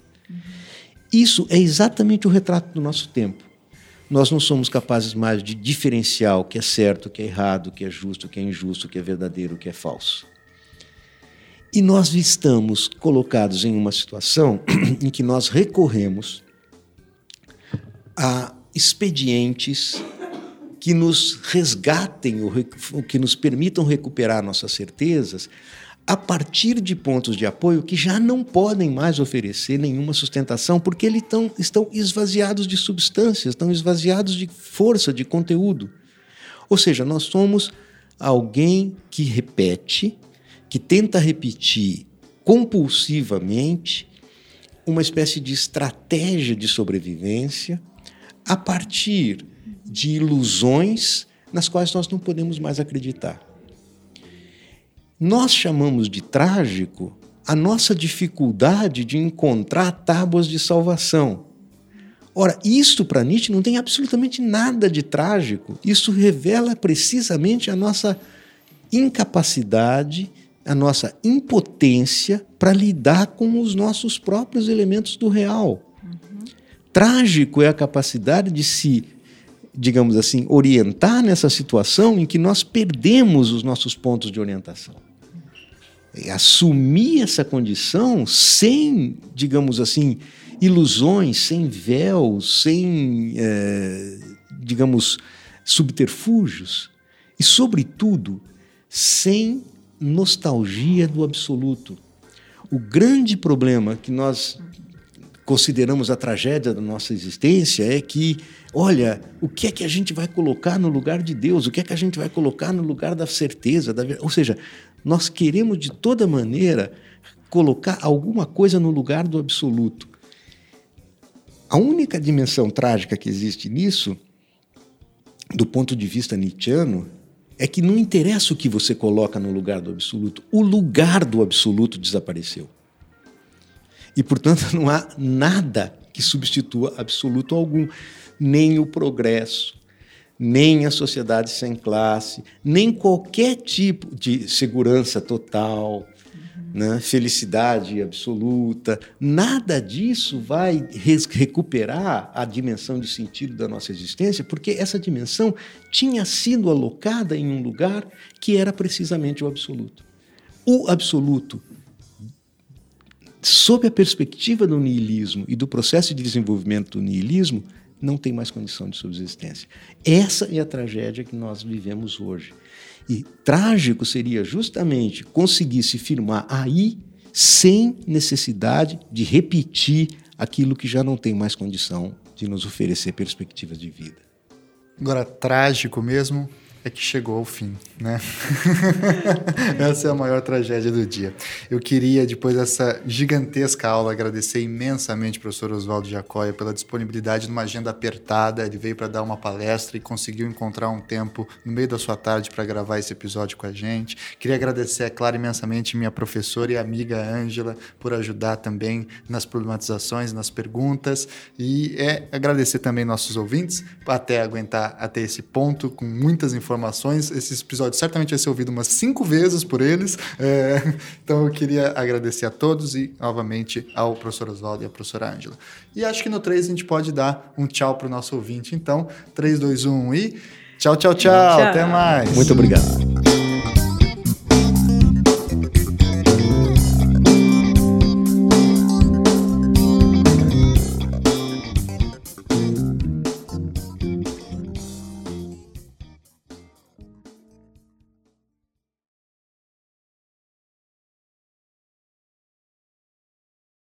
Isso é exatamente o retrato do nosso tempo. Nós não somos capazes mais de diferenciar o que é certo, o que é errado, o que é justo, o que é injusto, o que é verdadeiro, o que é falso. E nós estamos colocados em uma situação em que nós recorremos a expedientes que nos resgatem, que nos permitam recuperar nossas certezas, a partir de pontos de apoio que já não podem mais oferecer nenhuma sustentação, porque eles estão, estão esvaziados de substâncias, estão esvaziados de força, de conteúdo. Ou seja, nós somos alguém que repete, que tenta repetir compulsivamente uma espécie de estratégia de sobrevivência a partir de ilusões nas quais nós não podemos mais acreditar. Nós chamamos de trágico a nossa dificuldade de encontrar tábuas de salvação. Ora, isto para Nietzsche não tem absolutamente nada de trágico. Isso revela precisamente a nossa incapacidade, a nossa impotência para lidar com os nossos próprios elementos do real. Uhum. Trágico é a capacidade de se digamos assim, orientar nessa situação em que nós perdemos os nossos pontos de orientação. Assumir essa condição sem, digamos assim, ilusões, sem véu, sem, é, digamos, subterfúgios e, sobretudo, sem nostalgia do absoluto. O grande problema que nós consideramos a tragédia da nossa existência é que, olha, o que é que a gente vai colocar no lugar de Deus? O que é que a gente vai colocar no lugar da certeza? Da... Ou seja, nós queremos de toda maneira colocar alguma coisa no lugar do absoluto. A única dimensão trágica que existe nisso, do ponto de vista nietzschiano, é que não interessa o que você coloca no lugar do absoluto, o lugar do absoluto desapareceu. E, portanto, não há nada que substitua absoluto algum, nem o progresso, nem a sociedade sem classe, nem qualquer tipo de segurança total, né, felicidade absoluta, nada disso vai recuperar a dimensão de sentido da nossa existência, porque essa dimensão tinha sido alocada em um lugar que era precisamente o absoluto. O absoluto sob a perspectiva do niilismo e do processo de desenvolvimento do niilismo, não tem mais condição de subsistência. Essa é a tragédia que nós vivemos hoje. E trágico seria justamente conseguir se firmar aí sem necessidade de repetir aquilo que já não tem mais condição de nos oferecer perspectivas de vida. Agora, trágico mesmo é que chegou ao fim, né? Essa é a maior tragédia do dia. Eu queria, depois dessa gigantesca aula, agradecer imensamente ao professor Oswaldo Jacóia pela disponibilidade numa agenda apertada. Ele veio para dar uma palestra e conseguiu encontrar um tempo no meio da sua tarde para gravar esse episódio com a gente. Queria agradecer, é claro, imensamente minha professora e amiga Ângela por ajudar também nas problematizações, nas perguntas. E é agradecer também nossos ouvintes até aguentar até esse ponto com muitas informações informações. Esse episódio certamente vai ser ouvido umas cinco vezes por eles. É, então eu queria agradecer a todos e, novamente, ao professor Oswaldo e à professora Ângela. E acho que no 3 a gente pode dar um tchau para o nosso ouvinte. Então, 3, 2, 1 e. Tchau, tchau, tchau. tchau. Até mais. Muito obrigado.